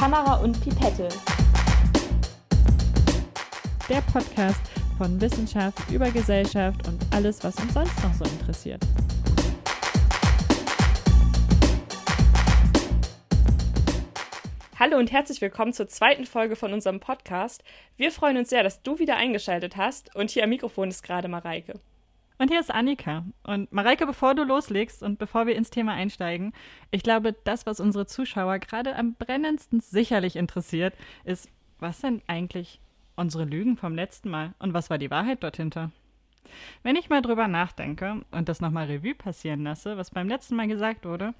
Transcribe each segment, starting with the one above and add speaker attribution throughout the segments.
Speaker 1: Kamera und Pipette.
Speaker 2: Der Podcast von Wissenschaft über Gesellschaft und alles, was uns sonst noch so interessiert.
Speaker 1: Hallo und herzlich willkommen zur zweiten Folge von unserem Podcast. Wir freuen uns sehr, dass du wieder eingeschaltet hast und hier am Mikrofon ist gerade Mareike.
Speaker 2: Und hier ist Annika. Und Mareike, bevor du loslegst und bevor wir ins Thema einsteigen, ich glaube, das, was unsere Zuschauer gerade am brennendsten sicherlich interessiert, ist, was sind eigentlich unsere Lügen vom letzten Mal und was war die Wahrheit dort hinter? Wenn ich mal drüber nachdenke und das nochmal Revue passieren lasse, was beim letzten Mal gesagt wurde,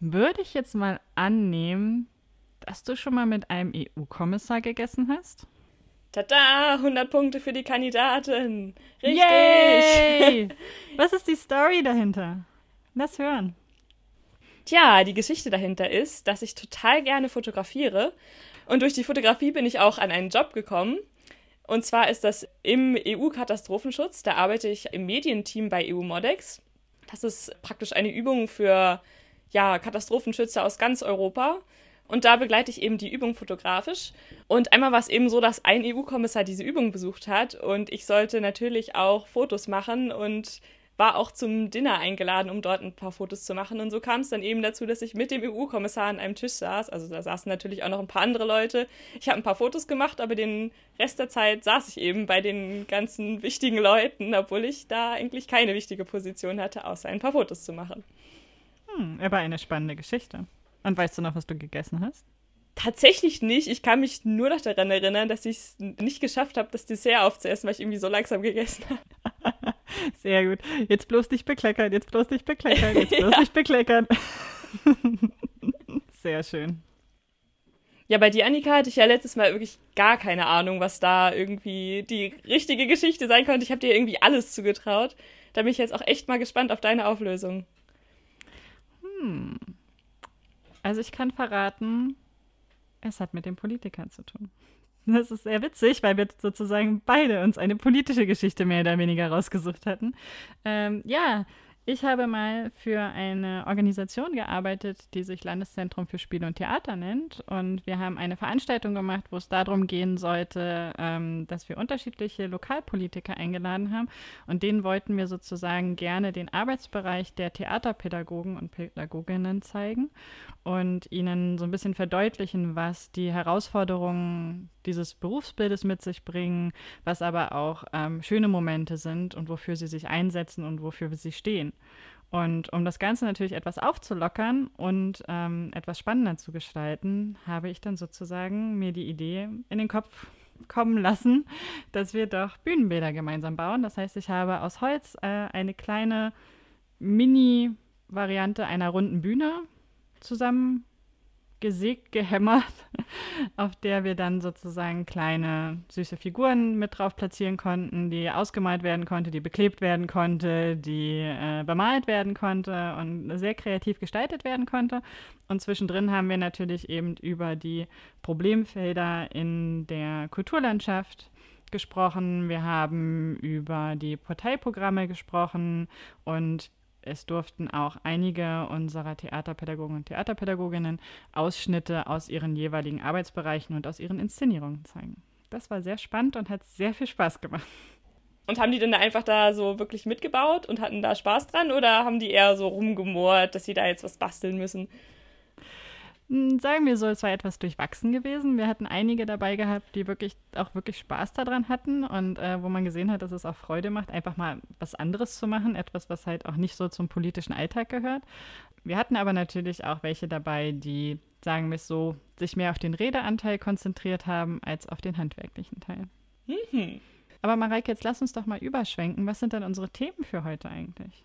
Speaker 2: würde ich jetzt mal annehmen, dass du schon mal mit einem EU-Kommissar gegessen hast?
Speaker 1: Tada, 100 Punkte für die Kandidatin.
Speaker 2: Richtig. Yay! Was ist die Story dahinter? Lass hören.
Speaker 1: Tja, die Geschichte dahinter ist, dass ich total gerne fotografiere. Und durch die Fotografie bin ich auch an einen Job gekommen. Und zwar ist das im EU-Katastrophenschutz. Da arbeite ich im Medienteam bei EU Modex. Das ist praktisch eine Übung für ja, Katastrophenschützer aus ganz Europa. Und da begleite ich eben die Übung fotografisch. Und einmal war es eben so, dass ein EU-Kommissar diese Übung besucht hat und ich sollte natürlich auch Fotos machen und war auch zum Dinner eingeladen, um dort ein paar Fotos zu machen. Und so kam es dann eben dazu, dass ich mit dem EU-Kommissar an einem Tisch saß. Also da saßen natürlich auch noch ein paar andere Leute. Ich habe ein paar Fotos gemacht, aber den Rest der Zeit saß ich eben bei den ganzen wichtigen Leuten, obwohl ich da eigentlich keine wichtige Position hatte, außer ein paar Fotos zu machen.
Speaker 2: Hm, aber eine spannende Geschichte. Und weißt du noch, was du gegessen hast?
Speaker 1: Tatsächlich nicht. Ich kann mich nur noch daran erinnern, dass ich es nicht geschafft habe, das Dessert aufzuessen, weil ich irgendwie so langsam gegessen habe.
Speaker 2: Sehr gut. Jetzt bloß nicht bekleckern, jetzt bloß nicht bekleckern, jetzt bloß ja. nicht bekleckern. Sehr schön.
Speaker 1: Ja, bei dir, Annika, hatte ich ja letztes Mal wirklich gar keine Ahnung, was da irgendwie die richtige Geschichte sein konnte. Ich habe dir irgendwie alles zugetraut. Da bin ich jetzt auch echt mal gespannt auf deine Auflösung.
Speaker 2: Hm. Also ich kann verraten, es hat mit den Politikern zu tun. Das ist sehr witzig, weil wir sozusagen beide uns eine politische Geschichte mehr oder weniger rausgesucht hatten. Ähm, ja, ich habe mal für eine Organisation gearbeitet, die sich Landeszentrum für Spiele und Theater nennt. Und wir haben eine Veranstaltung gemacht, wo es darum gehen sollte, ähm, dass wir unterschiedliche Lokalpolitiker eingeladen haben. Und denen wollten wir sozusagen gerne den Arbeitsbereich der Theaterpädagogen und Pädagoginnen zeigen und ihnen so ein bisschen verdeutlichen, was die Herausforderungen dieses Berufsbildes mit sich bringen, was aber auch ähm, schöne Momente sind und wofür sie sich einsetzen und wofür sie stehen. Und um das Ganze natürlich etwas aufzulockern und ähm, etwas spannender zu gestalten, habe ich dann sozusagen mir die Idee in den Kopf kommen lassen, dass wir doch Bühnenbilder gemeinsam bauen. Das heißt, ich habe aus Holz äh, eine kleine Mini-Variante einer runden Bühne zusammen gesägt, gehämmert, auf der wir dann sozusagen kleine süße Figuren mit drauf platzieren konnten, die ausgemalt werden konnte, die beklebt werden konnte, die äh, bemalt werden konnte und sehr kreativ gestaltet werden konnte. Und zwischendrin haben wir natürlich eben über die Problemfelder in der Kulturlandschaft gesprochen, wir haben über die Parteiprogramme gesprochen und es durften auch einige unserer Theaterpädagogen und Theaterpädagoginnen Ausschnitte aus ihren jeweiligen Arbeitsbereichen und aus ihren Inszenierungen zeigen. Das war sehr spannend und hat sehr viel Spaß gemacht.
Speaker 1: Und haben die denn einfach da so wirklich mitgebaut und hatten da Spaß dran oder haben die eher so rumgemort, dass sie da jetzt was basteln müssen?
Speaker 2: Hm, sagen wir so, es war etwas durchwachsen gewesen. Wir hatten einige dabei gehabt, die wirklich auch wirklich Spaß daran hatten und äh, wo man gesehen hat, dass es auch Freude macht, einfach mal was anderes zu machen, etwas, was halt auch nicht so zum politischen Alltag gehört. Wir hatten aber natürlich auch welche dabei, die, sagen wir es so, sich mehr auf den Redeanteil konzentriert haben als auf den handwerklichen Teil. Mhm. Aber Mareike, jetzt lass uns doch mal überschwenken. Was sind denn unsere Themen für heute eigentlich?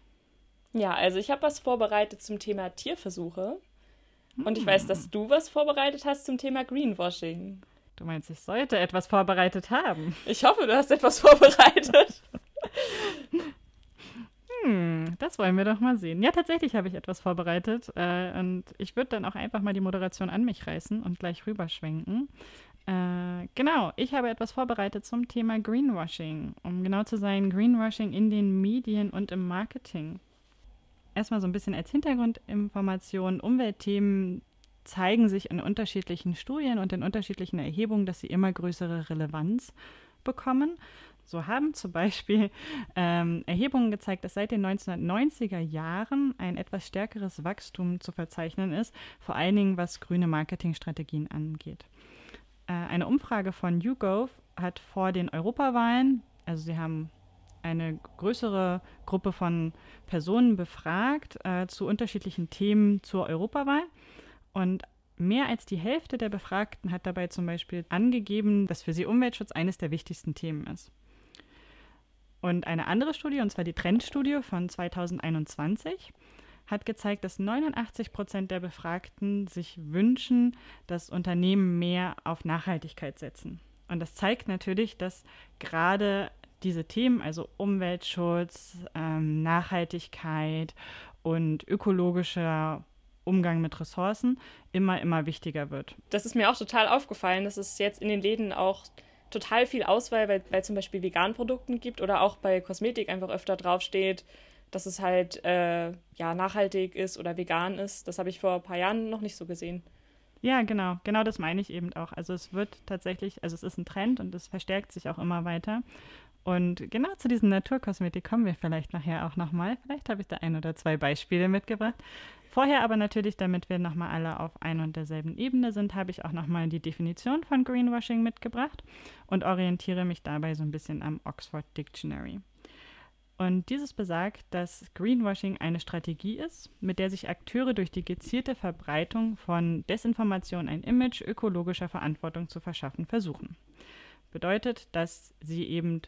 Speaker 1: Ja, also ich habe was vorbereitet zum Thema Tierversuche. Und ich weiß, dass du was vorbereitet hast zum Thema Greenwashing.
Speaker 2: Du meinst, ich sollte etwas vorbereitet haben?
Speaker 1: Ich hoffe, du hast etwas vorbereitet.
Speaker 2: hm, das wollen wir doch mal sehen. Ja, tatsächlich habe ich etwas vorbereitet. Äh, und ich würde dann auch einfach mal die Moderation an mich reißen und gleich rüberschwenken. Äh, genau, ich habe etwas vorbereitet zum Thema Greenwashing. Um genau zu sein, Greenwashing in den Medien und im Marketing erstmal so ein bisschen als Hintergrundinformation, Umweltthemen zeigen sich in unterschiedlichen Studien und in unterschiedlichen Erhebungen, dass sie immer größere Relevanz bekommen. So haben zum Beispiel ähm, Erhebungen gezeigt, dass seit den 1990er Jahren ein etwas stärkeres Wachstum zu verzeichnen ist, vor allen Dingen was grüne Marketingstrategien angeht. Äh, eine Umfrage von YouGov hat vor den Europawahlen, also sie haben eine größere Gruppe von Personen befragt äh, zu unterschiedlichen Themen zur Europawahl. Und mehr als die Hälfte der Befragten hat dabei zum Beispiel angegeben, dass für sie Umweltschutz eines der wichtigsten Themen ist. Und eine andere Studie, und zwar die Trendstudie von 2021, hat gezeigt, dass 89 Prozent der Befragten sich wünschen, dass Unternehmen mehr auf Nachhaltigkeit setzen. Und das zeigt natürlich, dass gerade diese Themen, also Umweltschutz, ähm, Nachhaltigkeit und ökologischer Umgang mit Ressourcen immer, immer wichtiger wird.
Speaker 1: Das ist mir auch total aufgefallen, dass es jetzt in den Läden auch total viel Auswahl bei, bei zum Beispiel veganen Produkten gibt oder auch bei Kosmetik einfach öfter draufsteht, dass es halt äh, ja nachhaltig ist oder vegan ist. Das habe ich vor ein paar Jahren noch nicht so gesehen.
Speaker 2: Ja, genau. Genau das meine ich eben auch. Also es wird tatsächlich, also es ist ein Trend und es verstärkt sich auch immer weiter. Und genau zu diesen Naturkosmetik kommen wir vielleicht nachher auch nochmal. Vielleicht habe ich da ein oder zwei Beispiele mitgebracht. Vorher aber natürlich, damit wir nochmal alle auf ein und derselben Ebene sind, habe ich auch nochmal die Definition von Greenwashing mitgebracht und orientiere mich dabei so ein bisschen am Oxford Dictionary. Und dieses besagt, dass Greenwashing eine Strategie ist, mit der sich Akteure durch die gezielte Verbreitung von Desinformation ein Image ökologischer Verantwortung zu verschaffen versuchen. Bedeutet, dass sie eben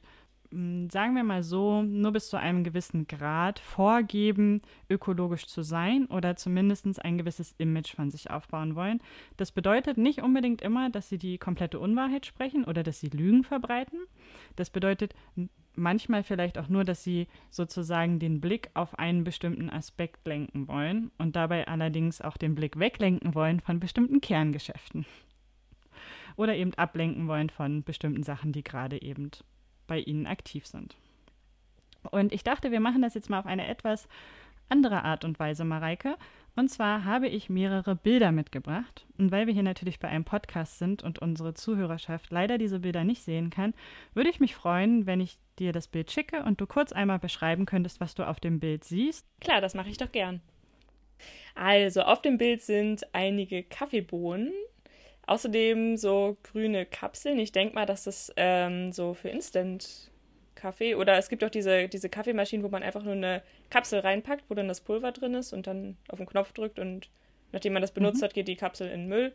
Speaker 2: sagen wir mal so, nur bis zu einem gewissen Grad vorgeben, ökologisch zu sein oder zumindest ein gewisses Image von sich aufbauen wollen. Das bedeutet nicht unbedingt immer, dass sie die komplette Unwahrheit sprechen oder dass sie Lügen verbreiten. Das bedeutet manchmal vielleicht auch nur, dass sie sozusagen den Blick auf einen bestimmten Aspekt lenken wollen und dabei allerdings auch den Blick weglenken wollen von bestimmten Kerngeschäften. Oder eben ablenken wollen von bestimmten Sachen, die gerade eben bei Ihnen aktiv sind. Und ich dachte, wir machen das jetzt mal auf eine etwas andere Art und Weise, Mareike. Und zwar habe ich mehrere Bilder mitgebracht. Und weil wir hier natürlich bei einem Podcast sind und unsere Zuhörerschaft leider diese Bilder nicht sehen kann, würde ich mich freuen, wenn ich dir das Bild schicke und du kurz einmal beschreiben könntest, was du auf dem Bild siehst.
Speaker 1: Klar, das mache ich doch gern. Also, auf dem Bild sind einige Kaffeebohnen, Außerdem so grüne Kapseln. Ich denke mal, dass das ähm, so für Instant Kaffee oder es gibt auch diese, diese Kaffeemaschinen, wo man einfach nur eine Kapsel reinpackt, wo dann das Pulver drin ist und dann auf den Knopf drückt und nachdem man das benutzt mhm. hat, geht die Kapsel in den Müll.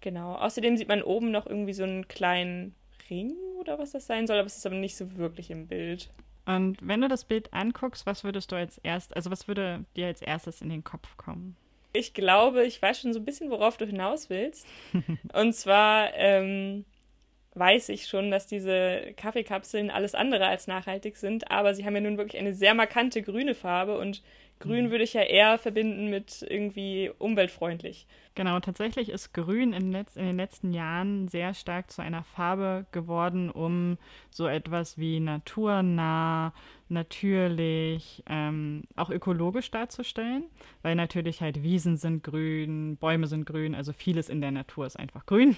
Speaker 1: Genau. Außerdem sieht man oben noch irgendwie so einen kleinen Ring oder was das sein soll, aber es ist aber nicht so wirklich im Bild.
Speaker 2: Und wenn du das Bild anguckst, was würdest du als erst, also was würde dir als erstes in den Kopf kommen?
Speaker 1: Ich glaube, ich weiß schon so ein bisschen, worauf du hinaus willst. Und zwar ähm, weiß ich schon, dass diese Kaffeekapseln alles andere als nachhaltig sind, aber sie haben ja nun wirklich eine sehr markante grüne Farbe und grün mhm. würde ich ja eher verbinden mit irgendwie umweltfreundlich.
Speaker 2: Genau, tatsächlich ist grün in, in, den letzten Jahren sehr stark zu einer Farbe geworden, um so etwas wie naturnah, natürlich, ähm, auch ökologisch darzustellen, weil natürlich halt Wiesen sind grün, Bäume sind grün, also vieles in der Natur ist einfach grün.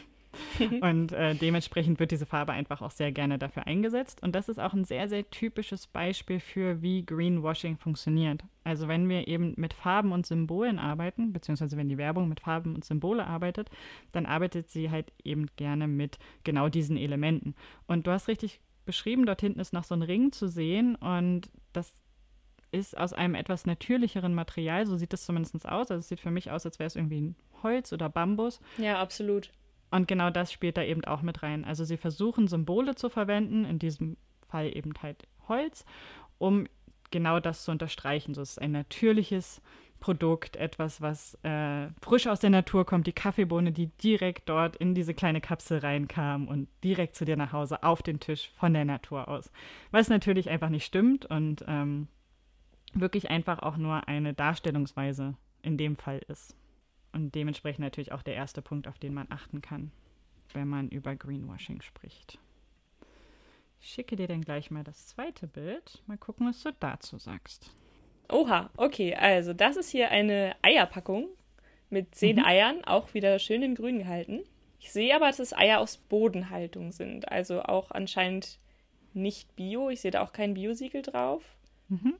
Speaker 2: und äh, dementsprechend wird diese Farbe einfach auch sehr gerne dafür eingesetzt. Und das ist auch ein sehr, sehr typisches Beispiel für, wie Greenwashing funktioniert. Also wenn wir eben mit Farben und Symbolen arbeiten, beziehungsweise wenn die Werbung mit Farben und Symbole arbeitet, dann arbeitet sie halt eben gerne mit genau diesen Elementen. Und du hast richtig beschrieben, dort hinten ist noch so ein Ring zu sehen und das ist aus einem etwas natürlicheren Material, so sieht es zumindest aus. Also es sieht für mich aus, als wäre es irgendwie ein Holz oder Bambus.
Speaker 1: Ja, absolut.
Speaker 2: Und genau das spielt da eben auch mit rein. Also sie versuchen Symbole zu verwenden, in diesem Fall eben halt Holz, um genau das zu unterstreichen. So ist ein natürliches Produkt, etwas, was äh, frisch aus der Natur kommt, die Kaffeebohne, die direkt dort in diese kleine Kapsel reinkam und direkt zu dir nach Hause auf den Tisch von der Natur aus. Was natürlich einfach nicht stimmt und ähm, wirklich einfach auch nur eine Darstellungsweise in dem Fall ist. Und dementsprechend natürlich auch der erste Punkt, auf den man achten kann, wenn man über Greenwashing spricht. Ich schicke dir dann gleich mal das zweite Bild. Mal gucken, was du dazu sagst.
Speaker 1: Oha, okay, also das ist hier eine Eierpackung mit zehn
Speaker 2: Mhm.
Speaker 1: Eiern, auch wieder schön in grün gehalten. Ich sehe aber, dass es Eier aus Bodenhaltung sind, also auch anscheinend nicht bio. Ich sehe da auch kein Biosiegel drauf.
Speaker 2: Mhm.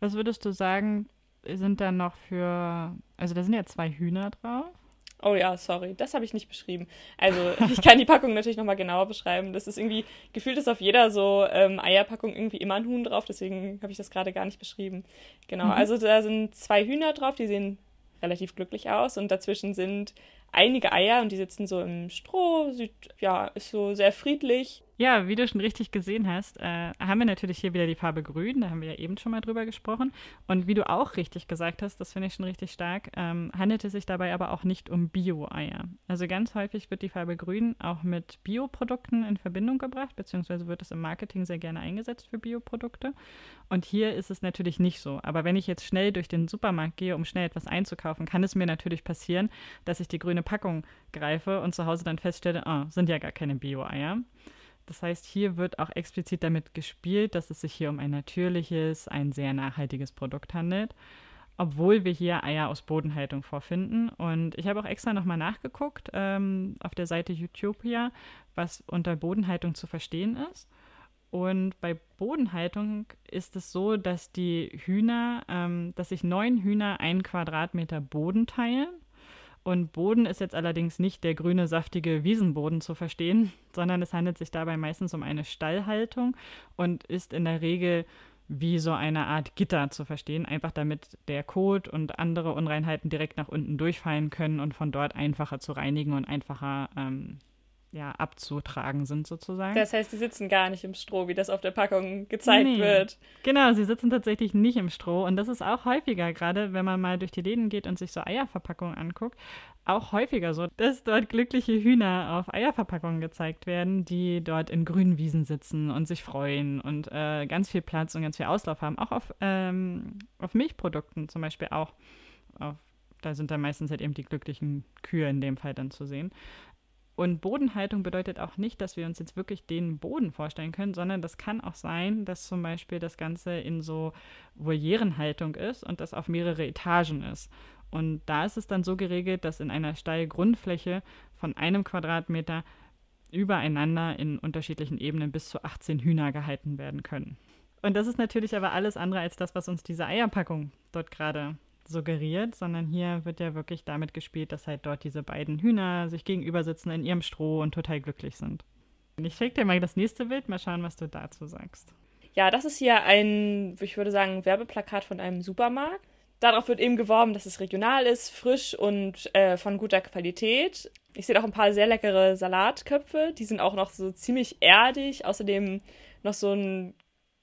Speaker 2: Was würdest du sagen, sind da noch für, also da sind ja zwei Hühner drauf.
Speaker 1: Oh ja, sorry, das habe ich nicht beschrieben. Also ich kann die Packung natürlich nochmal genauer beschreiben. Das ist irgendwie, gefühlt ist auf jeder so ähm, Eierpackung irgendwie immer ein Huhn drauf, deswegen habe ich das gerade gar nicht beschrieben. Genau,
Speaker 2: Mhm.
Speaker 1: also da sind zwei Hühner drauf, die sehen relativ glücklich aus und dazwischen sind einige Eier und die sitzen so im Stroh, sieht, ja, ist so sehr friedlich.
Speaker 2: Ja, wie du schon richtig gesehen hast, äh, haben wir natürlich hier wieder die Farbe Grün, da haben wir ja eben schon mal drüber gesprochen. Und wie du auch richtig gesagt hast, das finde ich schon richtig stark, ähm, handelt es sich dabei aber auch nicht um Bio-Eier. Also ganz häufig wird die Farbe Grün auch mit Bioprodukten in Verbindung gebracht, beziehungsweise wird es im Marketing sehr gerne eingesetzt für Bioprodukte. Und hier ist es natürlich nicht so. Aber wenn ich jetzt schnell durch den Supermarkt gehe, um schnell etwas einzukaufen, kann es mir natürlich passieren, dass ich die grüne Packung greife und zu Hause dann feststelle, ah, sind ja gar keine Bio-Eier. Das heißt, hier wird auch explizit damit gespielt, dass es sich hier um ein natürliches, ein sehr nachhaltiges Produkt handelt, obwohl wir hier Eier aus Bodenhaltung vorfinden. Und ich habe auch extra nochmal nachgeguckt ähm, auf der Seite Utopia, was unter Bodenhaltung zu verstehen ist. Und bei Bodenhaltung ist es so, dass die Hühner, ähm, dass sich neun Hühner einen Quadratmeter Boden teilen. Und Boden ist jetzt allerdings nicht der grüne, saftige Wiesenboden zu verstehen, sondern es handelt sich dabei meistens um eine Stallhaltung und ist in der Regel wie so eine Art Gitter zu verstehen, einfach damit der Kot und andere Unreinheiten direkt nach unten durchfallen können und von dort einfacher zu reinigen und einfacher ähm, ja, abzutragen sind sozusagen.
Speaker 1: Das heißt, die sitzen gar nicht im Stroh, wie das auf der Packung gezeigt
Speaker 2: Nee.
Speaker 1: wird.
Speaker 2: Genau, sie sitzen tatsächlich nicht im Stroh und das ist auch häufiger, gerade wenn man mal durch die Läden geht und sich so Eierverpackungen anguckt, auch häufiger so, dass dort glückliche Hühner auf Eierverpackungen gezeigt werden, die dort in grünen Wiesen sitzen und sich freuen und äh, ganz viel Platz und ganz viel Auslauf haben. Auch auf, ähm, auf Milchprodukten zum Beispiel auch. Auf, da sind dann meistens halt eben die glücklichen Kühe in dem Fall dann zu sehen. Und Bodenhaltung bedeutet auch nicht, dass wir uns jetzt wirklich den Boden vorstellen können, sondern das kann auch sein, dass zum Beispiel das Ganze in so Volierenhaltung ist und das auf mehrere Etagen ist. Und da ist es dann so geregelt, dass in einer Stallgrundfläche von einem Quadratmeter übereinander in unterschiedlichen Ebenen bis zu 18 Hühner gehalten werden können. Und das ist natürlich aber alles andere als das, was uns diese Eierpackung dort gerade suggeriert, sondern hier wird ja wirklich damit gespielt, dass halt dort diese beiden Hühner sich gegenüber sitzen in ihrem Stroh und total glücklich sind. Ich schicke dir mal das nächste Bild, mal schauen, was du dazu sagst.
Speaker 1: Ja, das ist hier ein, ich würde sagen, Werbeplakat von einem Supermarkt. Darauf wird eben geworben, dass es regional ist, frisch und äh, von guter Qualität. Ich sehe auch ein paar sehr leckere Salatköpfe. Die sind auch noch so ziemlich erdig. Außerdem noch so einen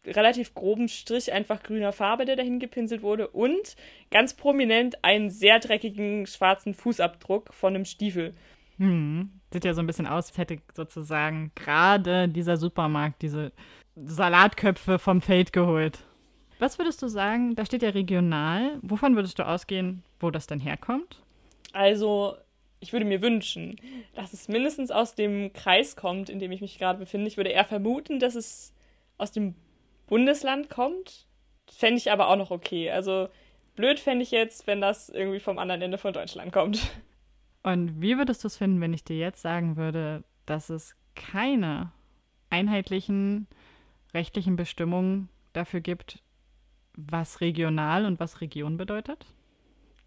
Speaker 1: relativ groben Strich einfach grüner Farbe, der dahin gepinselt wurde. Und ganz prominent einen sehr dreckigen schwarzen Fußabdruck von einem Stiefel.
Speaker 2: Hm. Sieht ja so ein bisschen aus, als hätte sozusagen gerade dieser Supermarkt diese Salatköpfe vom Feld geholt. Was würdest du sagen? Da steht ja regional. Wovon würdest du ausgehen, wo das denn herkommt?
Speaker 1: Also, ich würde mir wünschen, dass es mindestens aus dem Kreis kommt, in dem ich mich gerade befinde. Ich würde eher vermuten, dass es aus dem Bundesland kommt. Fände ich aber auch noch okay. Also, blöd fände ich jetzt, wenn das irgendwie vom anderen Ende von Deutschland kommt.
Speaker 2: Und wie würdest du es finden, wenn ich dir jetzt sagen würde, dass es keine einheitlichen rechtlichen Bestimmungen dafür gibt, was regional und was Region bedeutet?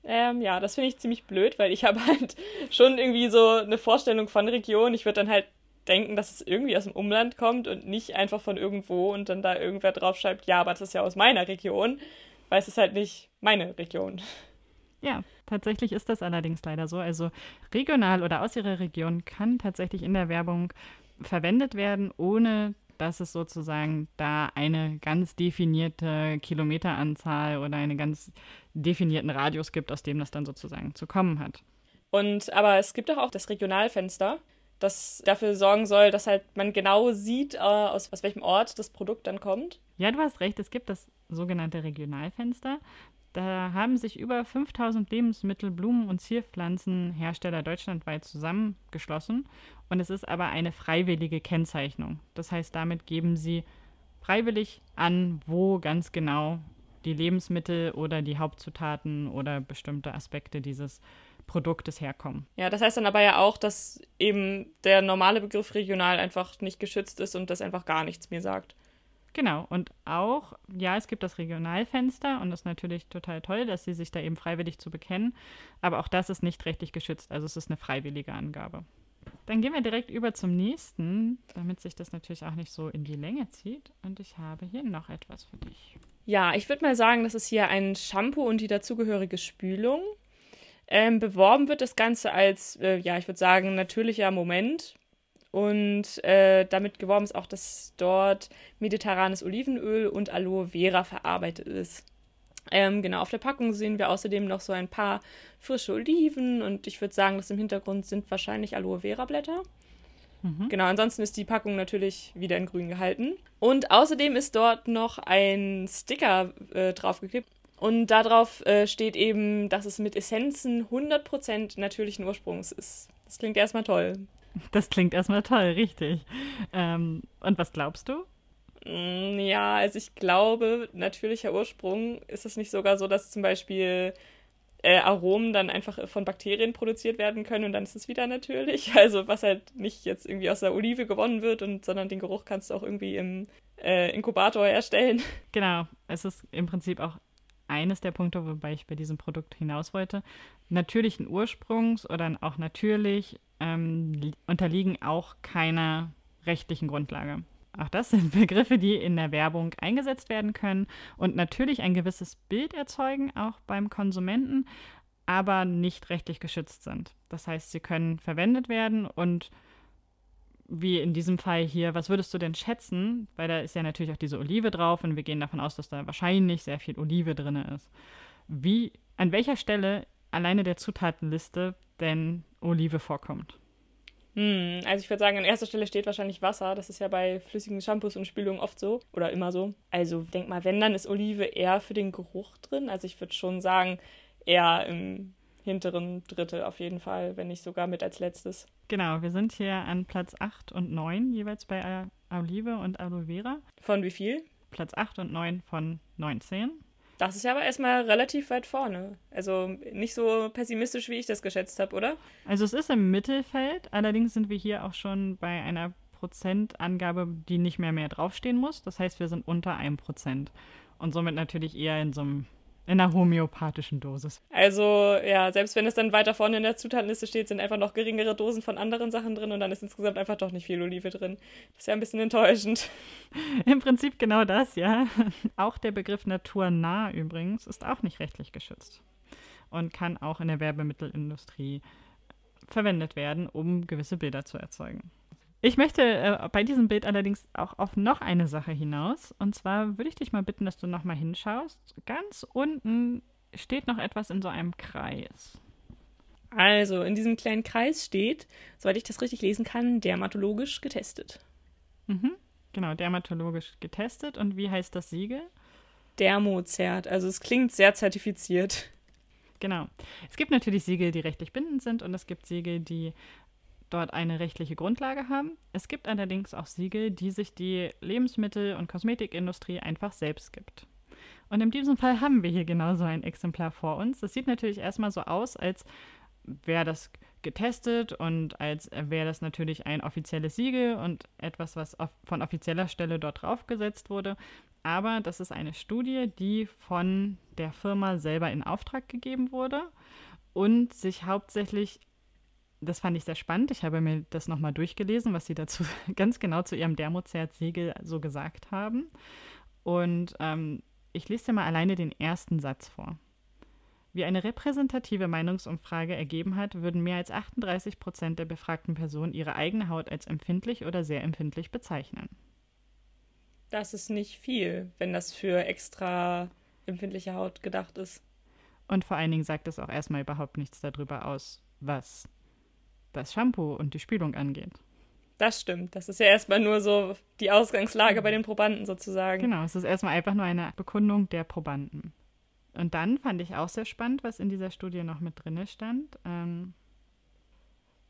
Speaker 1: Ähm, ja, das finde ich ziemlich blöd, weil ich habe halt schon irgendwie so eine Vorstellung von Region. Ich würde dann halt denken, dass es irgendwie aus dem Umland kommt und nicht einfach von irgendwo und dann da irgendwer draufschreibt, ja, aber das ist ja aus meiner Region, weil es ist halt nicht meine Region.
Speaker 2: Ja, tatsächlich ist das allerdings leider so. Also regional oder aus ihrer Region kann tatsächlich in der Werbung verwendet werden, ohne dass es sozusagen da eine ganz definierte Kilometeranzahl oder einen ganz definierten Radius gibt, aus dem das dann sozusagen zu kommen hat.
Speaker 1: Und aber es gibt doch auch das Regionalfenster, das dafür sorgen soll, dass halt man genau sieht, äh, aus, aus welchem Ort das Produkt dann kommt.
Speaker 2: Ja, du hast recht, es gibt das sogenannte Regionalfenster. Da haben sich über 5000 Lebensmittel-, Blumen- und Zierpflanzenhersteller deutschlandweit zusammengeschlossen. Und es ist aber eine freiwillige Kennzeichnung. Das heißt, damit geben sie freiwillig an, wo ganz genau die Lebensmittel oder die Hauptzutaten oder bestimmte Aspekte dieses Produktes herkommen.
Speaker 1: Ja, das heißt dann aber ja auch, dass eben der normale Begriff regional einfach nicht geschützt ist und das einfach gar nichts mir sagt.
Speaker 2: Genau, und auch, ja, es gibt das Regionalfenster und das ist natürlich total toll, dass sie sich da eben freiwillig zu bekennen, aber auch das ist nicht rechtlich geschützt, also es ist eine freiwillige Angabe. Dann gehen wir direkt über zum nächsten, damit sich das natürlich auch nicht so in die Länge zieht. Und ich habe hier noch etwas für dich.
Speaker 1: Ja, ich würde mal sagen, das ist hier ein Shampoo und die dazugehörige Spülung. Ähm, beworben wird das Ganze als, äh, ja, ich würde sagen, natürlicher Moment. Und äh, damit geworben ist auch, dass dort mediterranes Olivenöl und Aloe Vera verarbeitet ist. Ähm, genau, auf der Packung sehen wir außerdem noch so ein paar frische Oliven und ich würde sagen, das im Hintergrund sind wahrscheinlich Aloe Vera Blätter. Mhm. Genau, ansonsten ist die Packung natürlich wieder in grün gehalten. Und außerdem ist dort noch ein Sticker äh, draufgeklebt. Und darauf äh, steht eben, dass es mit Essenzen 100% natürlichen Ursprungs ist. Das klingt erstmal toll.
Speaker 2: Das klingt erstmal toll, richtig. Ähm, und was glaubst du?
Speaker 1: Mm, ja, also ich glaube, natürlicher Ursprung ist es nicht sogar so, dass zum Beispiel äh, Aromen dann einfach von Bakterien produziert werden können und dann ist es wieder natürlich. Also was halt nicht jetzt irgendwie aus der Olive gewonnen wird, und, sondern den Geruch kannst du auch irgendwie im äh, Inkubator herstellen.
Speaker 2: Genau, es ist im Prinzip auch eines der Punkte, wobei ich bei diesem Produkt hinaus wollte. Natürlichen Ursprungs oder auch natürlich ähm, unterliegen auch keiner rechtlichen Grundlage. Auch das sind Begriffe, die in der Werbung eingesetzt werden können und natürlich ein gewisses Bild erzeugen, auch beim Konsumenten, aber nicht rechtlich geschützt sind. Das heißt, sie können verwendet werden und wie in diesem Fall hier, was würdest du denn schätzen? Weil da ist ja natürlich auch diese Olive drauf und wir gehen davon aus, dass da wahrscheinlich sehr viel Olive drin ist. Wie, an welcher Stelle alleine der Zutatenliste denn Olive vorkommt?
Speaker 1: Hm, also ich würde sagen, an erster Stelle steht wahrscheinlich Wasser. Das ist ja bei flüssigen Shampoos und Spülungen oft so oder immer so. Also denk mal, wenn, dann ist Olive eher für den Geruch drin. Also ich würde schon sagen, eher im hinteren Drittel auf jeden Fall, wenn nicht sogar mit als letztes.
Speaker 2: Genau, wir sind hier an Platz 8 und 9 jeweils bei Olive und Aloe Vera.
Speaker 1: Von wie viel?
Speaker 2: Platz 8 und 9 von 19.
Speaker 1: Das ist ja aber erstmal relativ weit vorne. Also nicht so pessimistisch, wie ich das geschätzt habe, oder?
Speaker 2: Also es ist im Mittelfeld, allerdings sind wir hier auch schon bei einer Prozentangabe, die nicht mehr mehr draufstehen muss. Das heißt, wir sind unter einem Prozent und somit natürlich eher in so einem in einer homöopathischen Dosis.
Speaker 1: Also, ja, selbst wenn es dann weiter vorne in der Zutatenliste steht, sind einfach noch geringere Dosen von anderen Sachen drin und dann ist insgesamt einfach doch nicht viel Olive drin. Das ist ja ein bisschen enttäuschend.
Speaker 2: Im Prinzip genau das, ja. Auch der Begriff naturnah übrigens ist auch nicht rechtlich geschützt und kann auch in der Werbemittelindustrie verwendet werden, um gewisse Bilder zu erzeugen. Ich möchte äh, bei diesem Bild allerdings auch auf noch eine Sache hinaus. Und zwar würde ich dich mal bitten, dass du nochmal hinschaust. Ganz unten steht noch etwas in so einem Kreis.
Speaker 1: Also, in diesem kleinen Kreis steht, soweit ich das richtig lesen kann, dermatologisch getestet.
Speaker 2: Mhm. Genau, dermatologisch getestet. Und wie heißt das Siegel?
Speaker 1: Dermozert. Also, es klingt sehr zertifiziert.
Speaker 2: Genau. Es gibt natürlich Siegel, die rechtlich bindend sind und es gibt Siegel, die dort eine rechtliche Grundlage haben. Es gibt allerdings auch Siegel, die sich die Lebensmittel- und Kosmetikindustrie einfach selbst gibt. Und in diesem Fall haben wir hier genauso ein Exemplar vor uns. Das sieht natürlich erstmal so aus, als wäre das getestet und als wäre das natürlich ein offizielles Siegel und etwas, was von offizieller Stelle dort draufgesetzt wurde. Aber das ist eine Studie, die von der Firma selber in Auftrag gegeben wurde und sich hauptsächlich das fand ich sehr spannend. Ich habe mir das nochmal durchgelesen, was sie dazu ganz genau zu ihrem Dermozert-Siegel so gesagt haben. Und ähm, ich lese dir mal alleine den ersten Satz vor. Wie eine repräsentative Meinungsumfrage ergeben hat, würden mehr als 38 Prozent der befragten Personen ihre eigene Haut als empfindlich oder sehr empfindlich bezeichnen.
Speaker 1: Das ist nicht viel, wenn das für extra empfindliche Haut gedacht ist.
Speaker 2: Und vor allen Dingen sagt es auch erstmal überhaupt nichts darüber aus, was das Shampoo und die Spülung angeht.
Speaker 1: Das stimmt. Das ist ja erstmal nur so die Ausgangslage bei den Probanden sozusagen.
Speaker 2: Genau, es ist erstmal einfach nur eine Bekundung der Probanden. Und dann fand ich auch sehr spannend, was in dieser Studie noch mit drin stand. Ähm,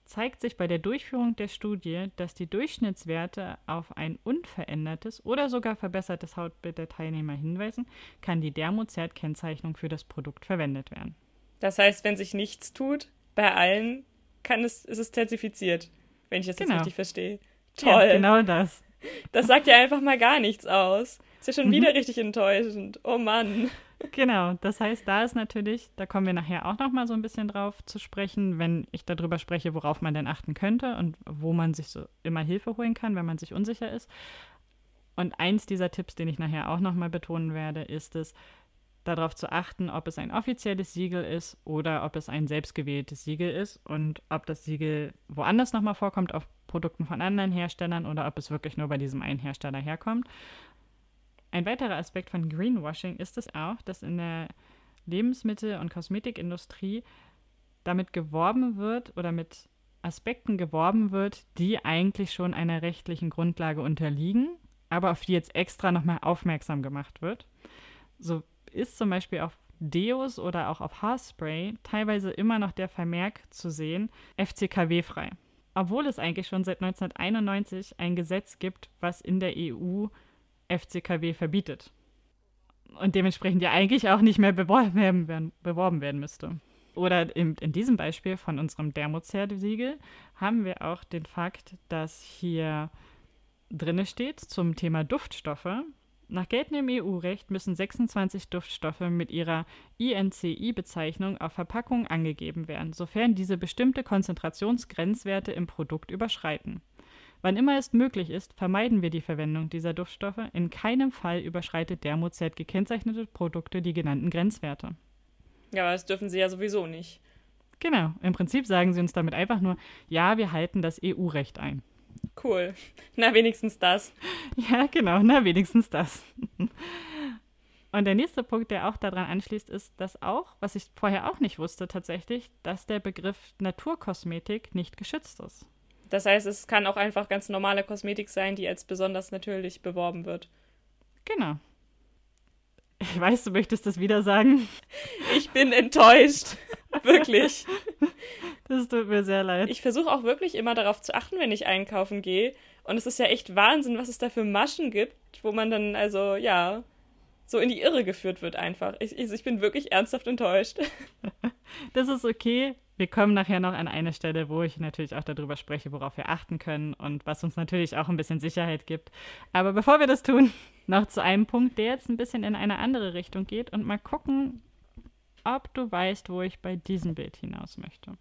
Speaker 2: zeigt sich bei der Durchführung der Studie, dass die Durchschnittswerte auf ein unverändertes oder sogar verbessertes Hautbild der Teilnehmer hinweisen, kann die Dermozert-Kennzeichnung für das Produkt verwendet werden.
Speaker 1: Das heißt, wenn sich nichts tut, bei allen kann es, ist es zertifiziert, wenn ich das
Speaker 2: Genau.
Speaker 1: jetzt richtig verstehe. Toll.
Speaker 2: Ja, genau das.
Speaker 1: Das sagt ja einfach mal gar nichts aus. Ist ja schon
Speaker 2: Mhm.
Speaker 1: wieder richtig enttäuschend. Oh Mann.
Speaker 2: Genau, das heißt, da ist natürlich, da kommen wir nachher auch noch mal so ein bisschen drauf zu sprechen, wenn ich darüber spreche, worauf man denn achten könnte und wo man sich so immer Hilfe holen kann, wenn man sich unsicher ist. Und eins dieser Tipps, den ich nachher auch noch mal betonen werde, ist es, darauf zu achten, ob es ein offizielles Siegel ist oder ob es ein selbstgewähltes Siegel ist und ob das Siegel woanders noch mal vorkommt, auf Produkten von anderen Herstellern oder ob es wirklich nur bei diesem einen Hersteller herkommt. Ein weiterer Aspekt von Greenwashing ist es auch, dass in der Lebensmittel- und Kosmetikindustrie damit geworben wird oder mit Aspekten geworben wird, die eigentlich schon einer rechtlichen Grundlage unterliegen, aber auf die jetzt extra nochmal aufmerksam gemacht wird. So ist zum Beispiel auf Deos oder auch auf Haarspray teilweise immer noch der Vermerk zu sehen, FCKW-frei. Obwohl es eigentlich schon seit 1991 ein Gesetz gibt, was in der EU FCKW verbietet. Und dementsprechend ja eigentlich auch nicht mehr beworben werden, beworben werden müsste. Oder in, in diesem Beispiel von unserem Dermozert-Siegel haben wir auch den Fakt, dass hier drinne steht zum Thema Duftstoffe. Nach geltendem EU-Recht müssen 26 Duftstoffe mit ihrer INCI-Bezeichnung auf Verpackung angegeben werden, sofern diese bestimmte Konzentrationsgrenzwerte im Produkt überschreiten. Wann immer es möglich ist, vermeiden wir die Verwendung dieser Duftstoffe. In keinem Fall überschreitet Dermozert gekennzeichnete Produkte die genannten Grenzwerte.
Speaker 1: Ja, aber das dürfen sie ja sowieso nicht.
Speaker 2: Genau, im Prinzip sagen sie uns damit einfach nur, ja, wir halten das EU-Recht ein.
Speaker 1: Cool. Na, wenigstens das.
Speaker 2: Ja, genau, na wenigstens das. Und der nächste Punkt, der auch daran anschließt, ist, dass auch, was ich vorher auch nicht wusste tatsächlich, dass der Begriff Naturkosmetik nicht geschützt ist.
Speaker 1: Das heißt, es kann auch einfach ganz normale Kosmetik sein, die als besonders natürlich beworben wird.
Speaker 2: Genau. Ich weiß, du möchtest das wieder sagen.
Speaker 1: Ich bin enttäuscht. Wirklich.
Speaker 2: Das tut mir sehr leid.
Speaker 1: Ich versuche auch wirklich immer darauf zu achten, wenn ich einkaufen gehe. Und es ist ja echt Wahnsinn, was es da für Maschen gibt, wo man dann also, ja, so in die Irre geführt wird einfach. Ich, ich, ich bin wirklich ernsthaft enttäuscht.
Speaker 2: Das ist okay. Wir kommen nachher noch an eine Stelle, wo ich natürlich auch darüber spreche, worauf wir achten können und was uns natürlich auch ein bisschen Sicherheit gibt. Aber bevor wir das tun, noch zu einem Punkt, der jetzt ein bisschen in eine andere Richtung geht und mal gucken, ob du weißt, wo ich bei diesem Bild hinaus möchte.